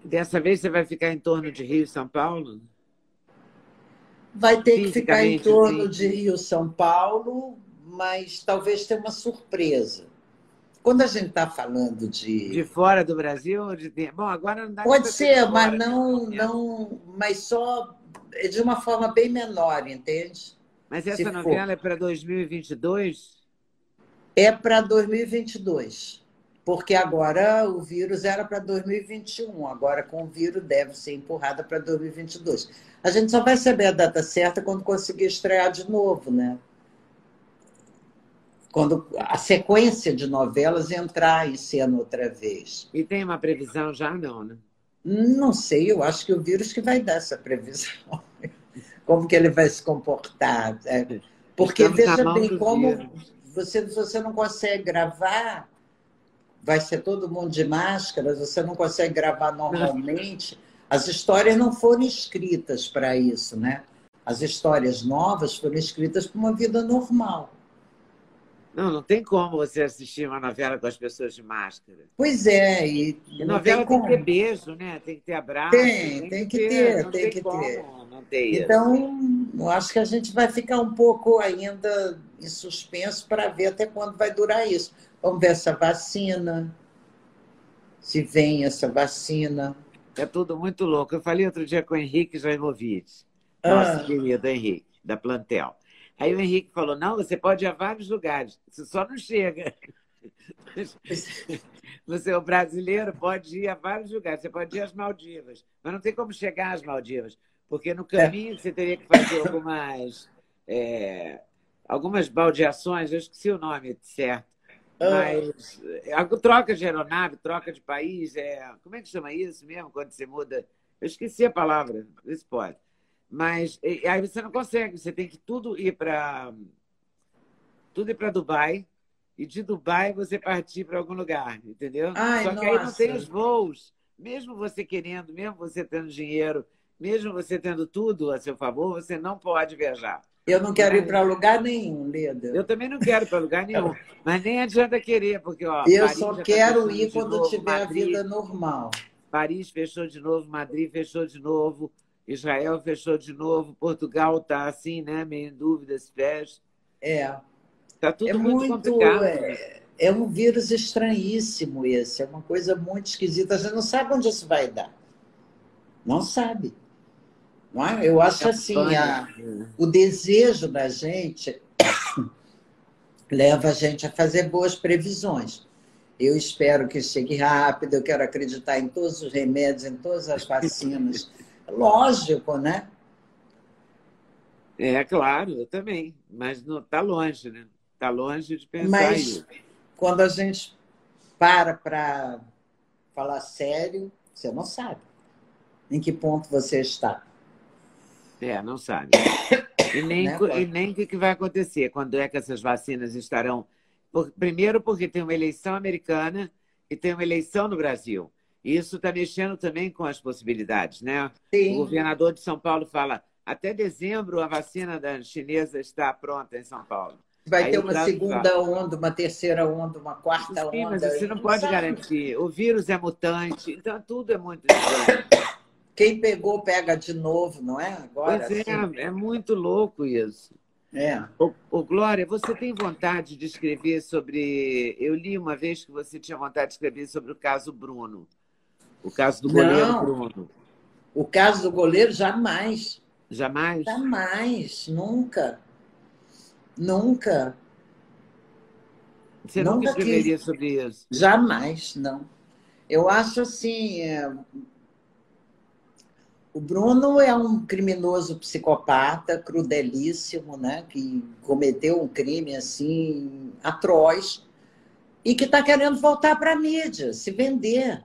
Dessa vez você vai ficar em torno de Rio e São Paulo? Vai ter que ficar em torno de Rio, São Paulo, mas talvez tenha uma surpresa. Quando a gente está falando de. De fora do Brasil? De... Bom, agora não dá Pode ser, mas não, não. Mas só de uma forma bem menor, entende? Mas essa Se novela for. é para 2022? É para 2022 porque agora o vírus era para 2021, agora com o vírus deve ser empurrada para 2022. A gente só vai saber a data certa quando conseguir estrear de novo, né? Quando a sequência de novelas entrar em cena outra vez. E tem uma previsão já, não, né? Não sei, eu acho que o vírus que vai dar essa previsão. Como que ele vai se comportar. É, porque, Estamos veja bem, como você, você não consegue gravar vai ser todo mundo de máscaras, você não consegue gravar normalmente. As histórias não foram escritas para isso, né? As histórias novas foram escritas para uma vida normal. Não, não tem como você assistir uma novela com as pessoas de máscara. Pois é. E, e novela tem, tem, que ter beijo, né? Tem que ter abraço. Tem, tem, tem que, ter, ter tem, que como ter. Ter então, eu acho que a gente vai ficar um pouco ainda em suspenso para ver até quando vai durar isso. Vamos ver essa vacina, se vem essa vacina. É tudo muito louco. Eu falei outro dia com o Henrique Joimovitz, nosso ah. querido Henrique, da Plantel. Aí o Henrique falou: não, você pode ir a vários lugares, você só não chega. Você, o brasileiro, pode ir a vários lugares. Você pode ir às Maldivas, mas não tem como chegar às Maldivas, porque no caminho é. você teria que fazer algumas, é, algumas baldeações, eu esqueci o nome certo. Ah. Mas a troca de aeronave, troca de país, é, como é que chama isso mesmo quando você muda? Eu esqueci a palavra, isso pode. Mas aí você não consegue, você tem que tudo ir para tudo ir para Dubai e de Dubai você partir para algum lugar, entendeu? Ai, Só que nossa. aí não tem os voos. Mesmo você querendo, mesmo você tendo dinheiro, mesmo você tendo tudo a seu favor, você não pode viajar. Eu não quero ir para lugar nenhum, Leda. Eu também não quero ir para lugar nenhum. Mas nem adianta querer, porque ó. Eu Paris só tá quero ir quando novo, tiver Madrid, a vida normal. Paris fechou de novo, Madrid fechou de novo, Israel fechou de novo, Portugal está assim, né? Meio em dúvida se fecha. É. Está tudo é muito, muito complicado. É, é um vírus estranhíssimo esse, é uma coisa muito esquisita. Você não sabe onde isso vai dar. Não sabe. Não é? Eu acho assim, a, o desejo da gente leva a gente a fazer boas previsões. Eu espero que chegue rápido, eu quero acreditar em todos os remédios, em todas as vacinas. Lógico, né? É, claro, eu também. Mas está longe, né? Está longe de pensar Mas isso. quando a gente para para falar sério, você não sabe em que ponto você está. É, não sabe. E nem, né? e nem o que vai acontecer, quando é que essas vacinas estarão. Por, primeiro, porque tem uma eleição americana e tem uma eleição no Brasil. E isso está mexendo também com as possibilidades, né? Sim. O governador de São Paulo fala: até dezembro a vacina da chinesa está pronta em São Paulo. Vai Aí ter uma segunda fala, onda, uma terceira onda, uma quarta sim, onda. Mas você não, não pode sabe. garantir. O vírus é mutante, então tudo é muito. Quem pegou, pega de novo, não é? Agora, pois é, assim. é muito louco isso. É. Ô, ô, Glória, você tem vontade de escrever sobre. Eu li uma vez que você tinha vontade de escrever sobre o caso Bruno. O caso do goleiro não. Bruno. O caso do goleiro, jamais. Jamais? Jamais, nunca. Nunca. Você nunca, nunca escreveria quis... sobre isso? Jamais, não. Eu acho assim. É o Bruno é um criminoso psicopata, crudelíssimo, né? que cometeu um crime assim atroz e que está querendo voltar para a mídia, se vender.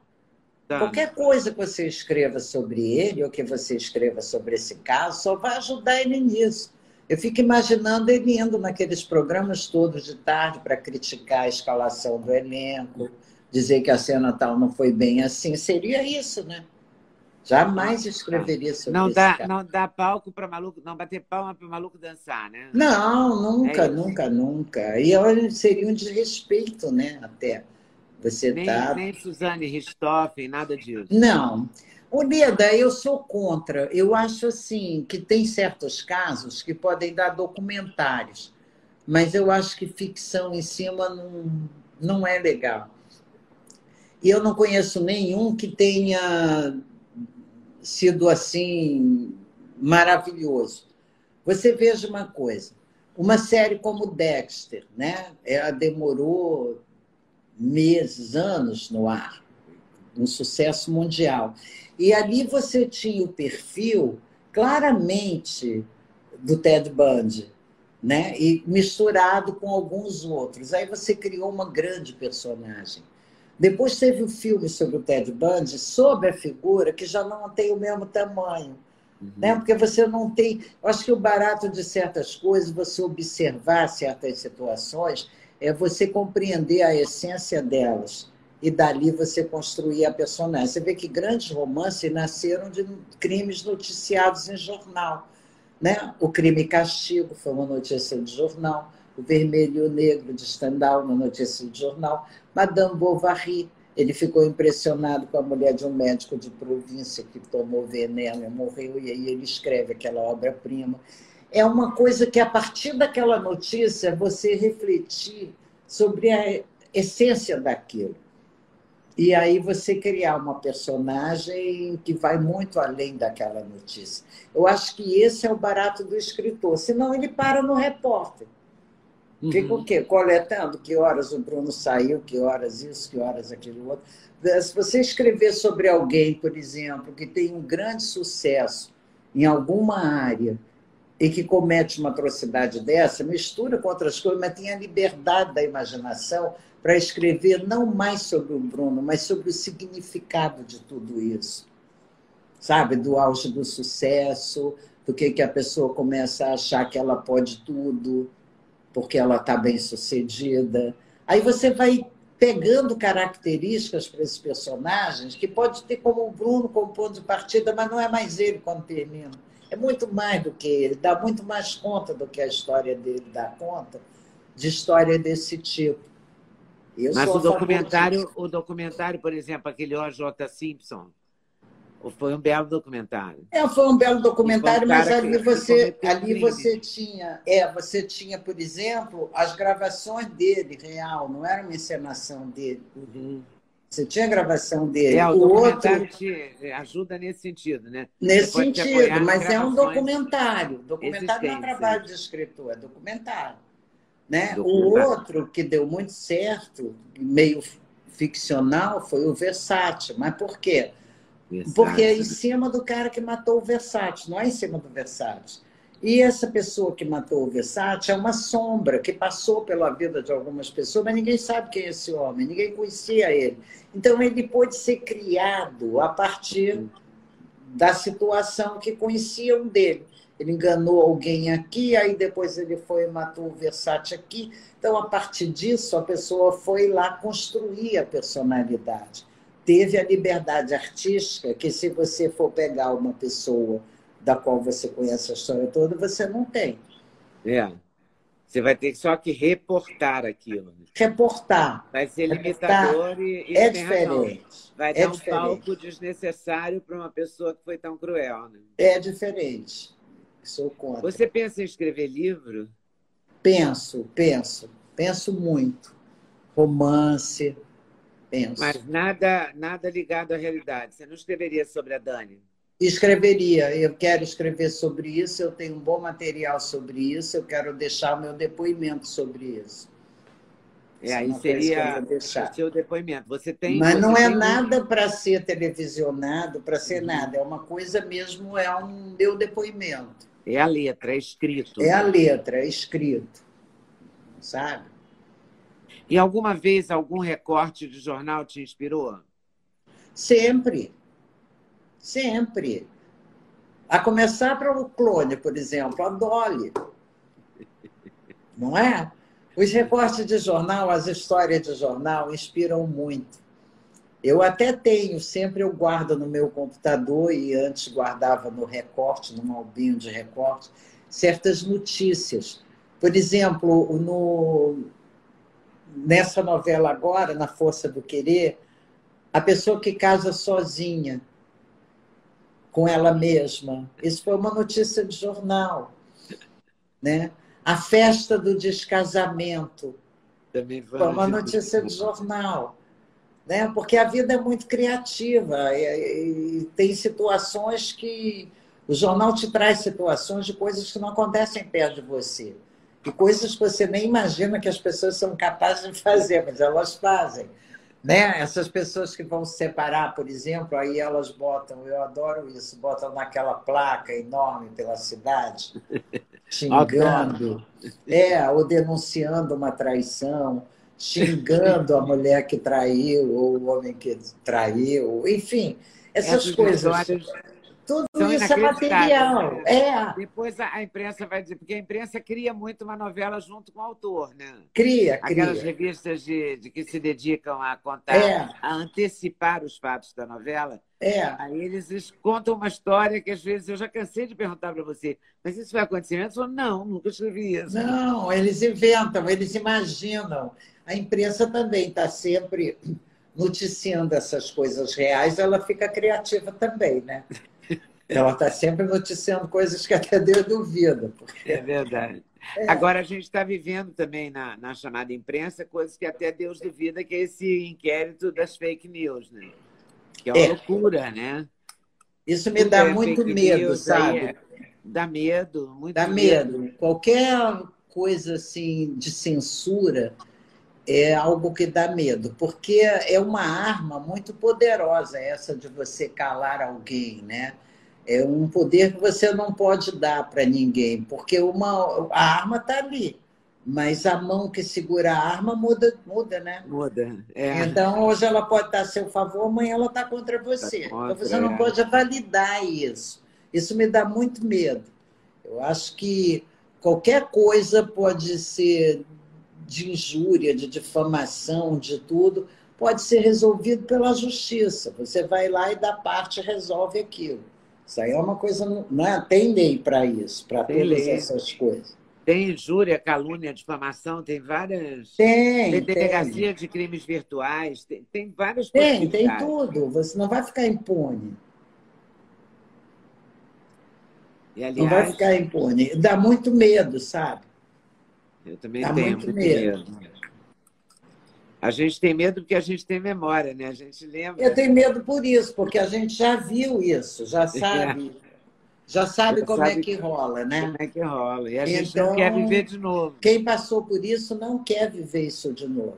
Tá. Qualquer coisa que você escreva sobre ele ou que você escreva sobre esse caso só vai ajudar ele nisso. Eu fico imaginando ele indo naqueles programas todos de tarde para criticar a escalação do elenco, dizer que a cena tal não foi bem assim. Seria isso, né? Jamais escreveria sobre não dá, cara. Não dá palco para maluco, não bater palma para maluco dançar, né? Não, nunca, é nunca, nunca. E olha, seria um desrespeito, né? Até você nem, tá. Nem Suzane Ristoffen, nada disso. Não. Unida, eu sou contra. Eu acho assim que tem certos casos que podem dar documentários, mas eu acho que ficção em cima não, não é legal. E eu não conheço nenhum que tenha sido assim maravilhoso. Você veja uma coisa, uma série como Dexter, né? Ela demorou meses, anos no ar, um sucesso mundial. E ali você tinha o perfil claramente do Ted Bundy, né? E misturado com alguns outros. Aí você criou uma grande personagem. Depois teve o um filme sobre o Ted Bundy, sobre a figura, que já não tem o mesmo tamanho. Uhum. Né? Porque você não tem. Eu acho que o barato de certas coisas, você observar certas situações, é você compreender a essência delas. E dali você construir a personagem. Você vê que grandes romances nasceram de crimes noticiados em jornal. Né? O Crime e Castigo foi uma notícia de jornal. O Vermelho e o Negro de Stendhal, uma notícia de jornal. Madame Bovary, ele ficou impressionado com a mulher de um médico de província que tomou veneno e morreu, e aí ele escreve aquela obra-prima. É uma coisa que, a partir daquela notícia, você refletir sobre a essência daquilo. E aí você criar uma personagem que vai muito além daquela notícia. Eu acho que esse é o barato do escritor, senão ele para no repórter. Uhum. Fica o quê? Coletando que horas o Bruno saiu, que horas isso, que horas aquilo outro. Se você escrever sobre alguém, por exemplo, que tem um grande sucesso em alguma área e que comete uma atrocidade dessa, mistura com outras coisas, mas tem a liberdade da imaginação para escrever não mais sobre o Bruno, mas sobre o significado de tudo isso. Sabe? Do auge do sucesso, do que, que a pessoa começa a achar que ela pode tudo, porque ela está bem sucedida. Aí você vai pegando características para esses personagens, que pode ter como o Bruno como ponto de partida, mas não é mais ele quando termina. É muito mais do que ele, dá muito mais conta do que a história dele dá conta, de história desse tipo. Eu mas o documentário, o documentário, por exemplo, aquele O.J. Simpson, foi um belo documentário. É, foi um belo documentário, um mas ali você, ali você tinha, é, você tinha, por exemplo, as gravações dele real, não era uma encenação dele. Uhum. Você tinha gravação dele. É, o, o outro te ajuda nesse sentido, né? Nesse sentido, mas é um documentário. Documentário não é trabalho de escritor, é documentário. Né? Documentário. O outro que deu muito certo, meio ficcional, foi o Versátil. Mas por quê? Porque é em cima do cara que matou o Versátil, não é em cima do Versátil. E essa pessoa que matou o Versátil é uma sombra que passou pela vida de algumas pessoas, mas ninguém sabe quem é esse homem, ninguém conhecia ele. Então ele pôde ser criado a partir da situação que conheciam dele. Ele enganou alguém aqui, aí depois ele foi e matou o Versátil aqui. Então, a partir disso, a pessoa foi lá construir a personalidade teve a liberdade artística que, se você for pegar uma pessoa da qual você conhece a história toda, você não tem. É. Você vai ter só que reportar aquilo. Reportar. Vai ser limitador e, e é diferente. Razão. Vai é dar diferente. um palco desnecessário para uma pessoa que foi tão cruel. Né? É diferente. Sou contra. Você pensa em escrever livro? Penso, penso. Penso muito. Romance, penso. Mas nada, nada ligado à realidade. Você não escreveria sobre a Dani? Escreveria. Eu quero escrever sobre isso, eu tenho um bom material sobre isso, eu quero deixar o meu depoimento sobre isso. É, aí seria o seu depoimento. Você tem. Mas você não é nada para ser televisionado, para ser uhum. nada. É uma coisa mesmo, é um meu depoimento. É a letra, é escrito. É né? a letra, é escrito. Sabe? E alguma vez algum recorte de jornal te inspirou? Sempre. Sempre. A começar para o clone, por exemplo, a Dolly. Não é? Os recortes de jornal, as histórias de jornal inspiram muito. Eu até tenho, sempre eu guardo no meu computador e antes guardava no recorte, no albinho de recorte, certas notícias. Por exemplo, no, nessa novela agora, na Força do Querer, a pessoa que casa sozinha com ela mesma. Isso foi uma notícia de jornal. Né? A festa do descasamento. Também foi uma notícia de jornal. Né? Porque a vida é muito criativa e, e tem situações que. O jornal te traz situações de coisas que não acontecem perto de você e coisas que você nem imagina que as pessoas são capazes de fazer, mas elas fazem. Né? Essas pessoas que vão se separar, por exemplo, aí elas botam, eu adoro isso, botam naquela placa enorme pela cidade, xingando, é, ou denunciando uma traição, xingando a mulher que traiu, ou o homem que traiu, enfim, essas, essas coisas. Histórias tudo São isso é material. É. Depois a, imprensa vai dizer, porque a imprensa cria muito uma novela junto com o autor, né? Cria, Aquelas cria. revistas de, de que se dedicam a contar, é. a antecipar os fatos da novela. É. Aí eles contam uma história que às vezes eu já cansei de perguntar para você, mas isso vai acontecer? Eu não, nunca escrevi isso. Não, eles inventam, eles imaginam. A imprensa também está sempre noticiando essas coisas reais, ela fica criativa também, né? Ela está sempre noticiando coisas que até Deus duvida. Porque... É verdade. É. Agora, a gente está vivendo também na, na, chamada imprensa coisas que até Deus duvida, que é esse inquérito das fake news, né? Que é uma é. loucura, né? Isso me dá é muito medo, sabe? É... Dá medo, muito Dá medo. medo. Qualquer coisa assim de censura é algo que dá medo, porque é uma arma muito poderosa essa de você calar alguém, né? É um poder que você não pode dar para ninguém, porque uma, a arma está ali, mas a mão que segura a arma muda, muda né? Muda. É. Então, hoje ela pode estar a seu favor, amanhã ela está contra você. Tá contra, então, você não é. pode validar isso. Isso me dá muito medo. Eu acho que qualquer coisa pode ser de injúria, de difamação, de tudo, pode ser resolvido pela justiça. Você vai lá e da parte resolve aquilo. Isso aí é uma coisa. Não é? Tem lei para isso, para todas lei. essas coisas. Tem injúria, calúnia, difamação, tem várias. Tem. Tem delegacia tem. de crimes virtuais, tem, tem várias Tem, tem tudo. Você não vai ficar impune. E, aliás, não vai ficar impune. Dá muito medo, sabe? Eu também Dá tenho muito, muito medo. medo. A gente tem medo porque a gente tem memória, né? A gente lembra. Eu tenho medo por isso, porque a gente já viu isso, já sabe. É. Já sabe já como é sabe é que rola, né? Como é que rola. E a gente não quer então, viver de novo. Quem passou por isso não quer viver isso de novo.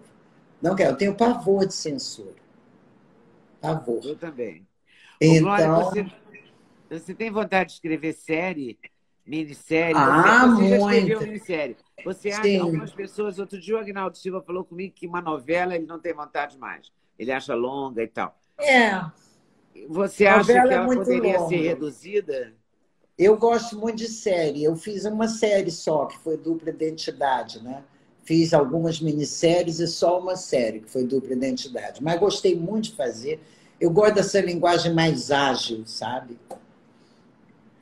Não quer. Eu tenho pavor de censura. Pavor. Eu também. Então... Glória, você, você tem vontade de escrever série? Minissérie. Ah, você, você já escreveu minissérie. Você acha que algumas pessoas, outro dia o Agnaldo Silva falou comigo que uma novela ele não tem vontade mais. Ele acha longa e tal. É. Você acha que é ela é poderia longa. ser reduzida? Eu gosto muito de série. Eu fiz uma série só, que foi Dupla Identidade, né? Fiz algumas minisséries e só uma série, que foi Dupla Identidade. Mas gostei muito de fazer. Eu gosto dessa linguagem mais ágil, sabe?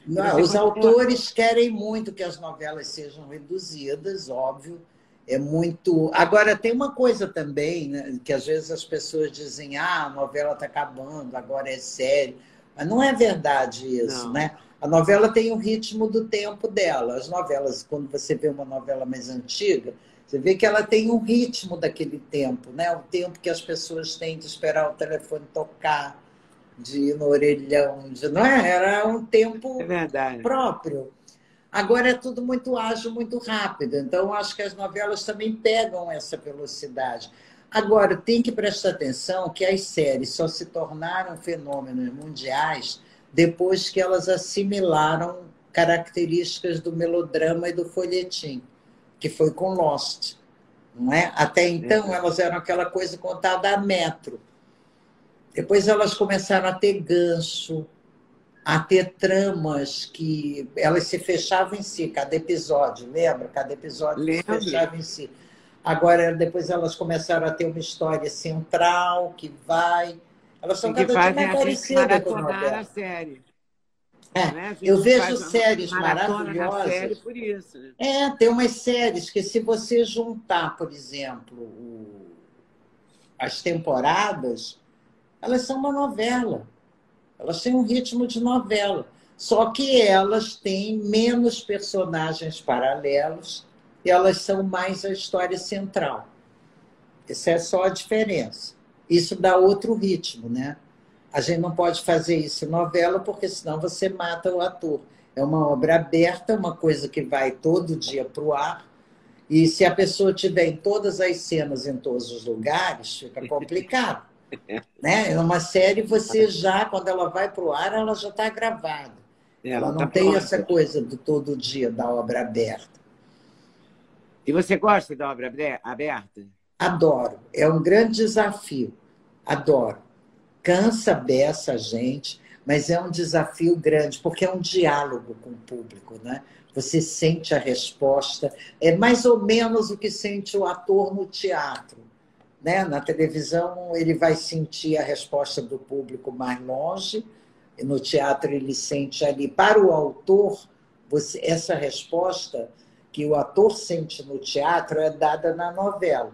Não, os autores querem muito que as novelas sejam reduzidas, óbvio. É muito. Agora, tem uma coisa também, né, que às vezes as pessoas dizem: ah, a novela está acabando, agora é série. Mas não é verdade isso, não. né? A novela tem o ritmo do tempo dela. As novelas, quando você vê uma novela mais antiga, você vê que ela tem um ritmo daquele tempo, né? O tempo que as pessoas têm de esperar o telefone tocar, de ir no orelhão, de, não é? Era um tempo é próprio. Agora é tudo muito ágil, muito rápido. Então, acho que as novelas também pegam essa velocidade. Agora, tem que prestar atenção que as séries só se tornaram fenômenos mundiais depois que elas assimilaram características do melodrama e do folhetim, que foi com Lost. Não é? Até então, elas eram aquela coisa contada a metro depois elas começaram a ter gancho, a ter tramas que elas se fechavam em si, cada episódio, lembra? Cada episódio se fechava em si. Agora, depois elas começaram a ter uma história central que vai. Elas são cada dia mais parecidas com a série. É, né? eu vejo séries maravilhosas. Série por isso, né? É, tem umas séries que, se você juntar, por exemplo, o... as temporadas, elas são uma novela. Elas têm um ritmo de novela. Só que elas têm menos personagens paralelos e elas são mais a história central. Essa é só a diferença. Isso dá outro ritmo, né? A gente não pode fazer isso em novela, porque senão você mata o ator. É uma obra aberta, uma coisa que vai todo dia para o ar. E se a pessoa tiver em todas as cenas, em todos os lugares, fica complicado. Né? É uma série, você já, quando ela vai para o ar, ela já está gravada. Ela, ela não tá tem pronta. essa coisa do todo dia da obra aberta. E você gosta da obra aberta? Adoro. É um grande desafio. Adoro. Cansa beça a gente, mas é um desafio grande, porque é um diálogo com o público, né? Você sente a resposta. É mais ou menos o que sente o ator no teatro né? Na televisão, ele vai sentir a resposta do público mais longe, e no teatro, ele sente ali. Para o autor, você, essa resposta que o ator sente no teatro é dada na novela.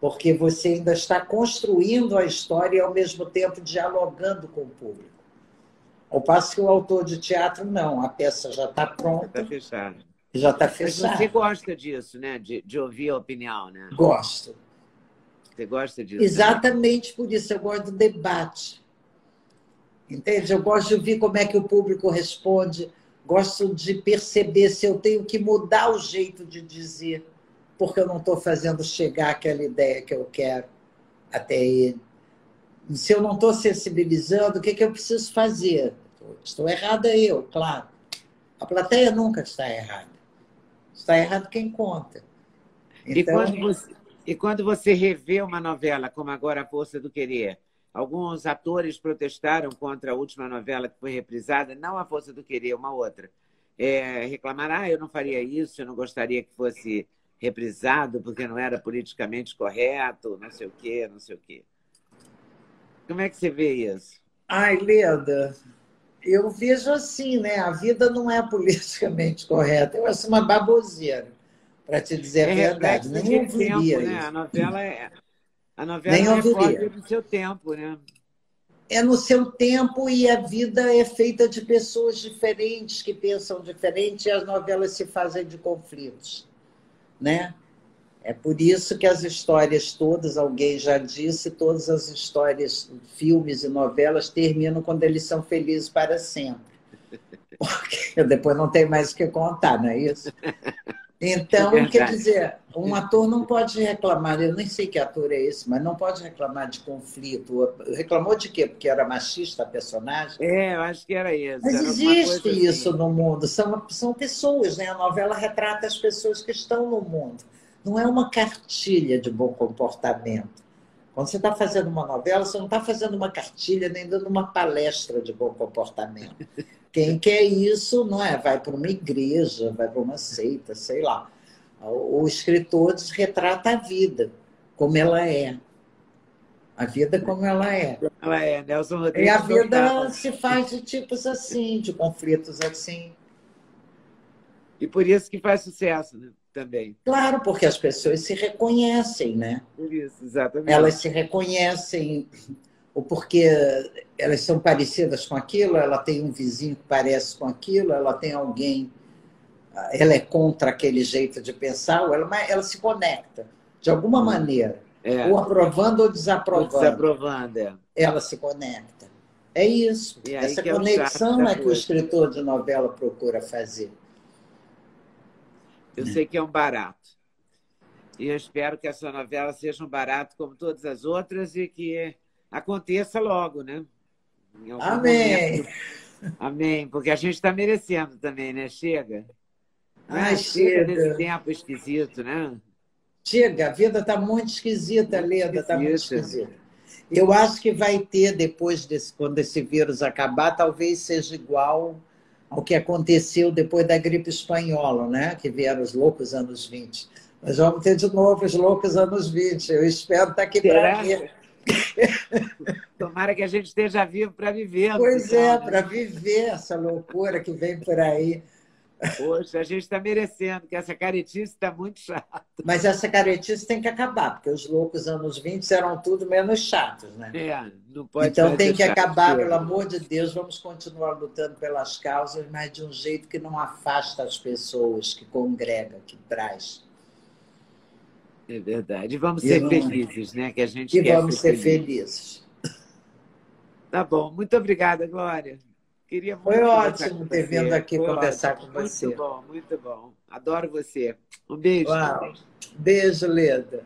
Porque você ainda está construindo a história e, ao mesmo tempo, dialogando com o público. Ao passo que o autor de teatro, não. A peça já está pronta. Já está fechada. Já está fechada. Mas você gosta disso, né? De, de ouvir a opinião, né? Gosto. Você gosta disso? Exatamente né? por isso, eu gosto do debate. Entende? Eu gosto de ouvir como é que o público responde, Gosto de perceber se eu tenho que mudar o jeito de dizer, porque eu não estou fazendo chegar aquela ideia que eu quero até ele. Se eu não estou sensibilizando, o que, que eu preciso fazer? Estou errada eu, claro. A plateia nunca está errada. Está errado quem conta. Então... E, quando você, e quando você revê uma novela, como agora A Força do Querer, alguns atores protestaram contra a última novela que foi reprisada, não A Força do Querer, uma outra. É, reclamaram, ah, eu não faria isso, eu não gostaria que fosse reprisado porque não era politicamente correto, não sei o quê, não sei o quê. Como é que você vê isso? Ai, Leda, eu vejo assim, né? A vida não é politicamente correta. Eu acho uma baboseira, para te dizer a é verdade. Nem ouviria tempo, né? A novela é. A novela Nem ouviria. é do seu tempo, né? É no seu tempo e a vida é feita de pessoas diferentes que pensam diferente e as novelas se fazem de conflitos, né? É por isso que as histórias todas, alguém já disse, todas as histórias, filmes e novelas terminam quando eles são felizes para sempre. Porque depois não tem mais o que contar, não é isso? Então, é quer dizer, um ator não pode reclamar, eu nem sei que ator é esse, mas não pode reclamar de conflito. Reclamou de quê? Porque era machista a personagem? É, eu acho que era isso. Mas era existe isso assim. no mundo, são, são pessoas, né? A novela retrata as pessoas que estão no mundo não é uma cartilha de bom comportamento. Quando você está fazendo uma novela, você não está fazendo uma cartilha nem dando uma palestra de bom comportamento. Quem quer isso, não é? Vai para uma igreja, vai para uma seita, sei lá. O escritor retrata a vida como ela é. A vida como ela é. Ela é, Nelson Rodrigues. E a vida se faz de tipos assim, de conflitos assim. E por isso que faz sucesso, né? Também. Claro, porque as pessoas se reconhecem, né? Isso, exatamente. Elas se reconhecem, o porquê elas são parecidas com aquilo, ela tem um vizinho que parece com aquilo, ela tem alguém, ela é contra aquele jeito de pensar, ela, ela se conecta de alguma maneira, é. ou aprovando ou desaprovando. Ou desaprovando, é. Ela se conecta. É isso. Essa conexão é, é que o escritor de novela procura fazer. Eu sei que é um barato. E eu espero que essa novela seja um barato como todas as outras e que aconteça logo, né? Amém! Momento. Amém, porque a gente está merecendo também, né? Chega. Ah, chega. desse tempo esquisito, né? Chega, a vida está muito esquisita, Leda, está muito esquisita. Eu acho que vai ter, depois desse, quando esse vírus acabar, talvez seja igual ao que aconteceu depois da gripe espanhola, né? que vieram os loucos anos 20. Mas vamos ter de novo os loucos anos 20. Eu espero estar aqui para ver. Tomara que a gente esteja vivo para viver. Pois é, para viver essa loucura que vem por aí. Poxa, a gente está merecendo, que essa caretice está muito chata. Mas essa caretice tem que acabar, porque os loucos anos 20 eram tudo menos chatos, né? É, não pode então tem que acabar, pelo amor de Deus, vamos continuar lutando pelas causas, mas de um jeito que não afasta as pessoas, que congrega, que traz. É verdade. E vamos ser e vamos, felizes, né? Que a gente e vamos ser, ser felizes. Tá bom. Muito obrigada, Glória. Queria Foi ótimo ter vindo aqui Foi conversar ótimo. com você. Muito bom, muito bom. Adoro você. Um beijo. Uau. Beijo, Leda.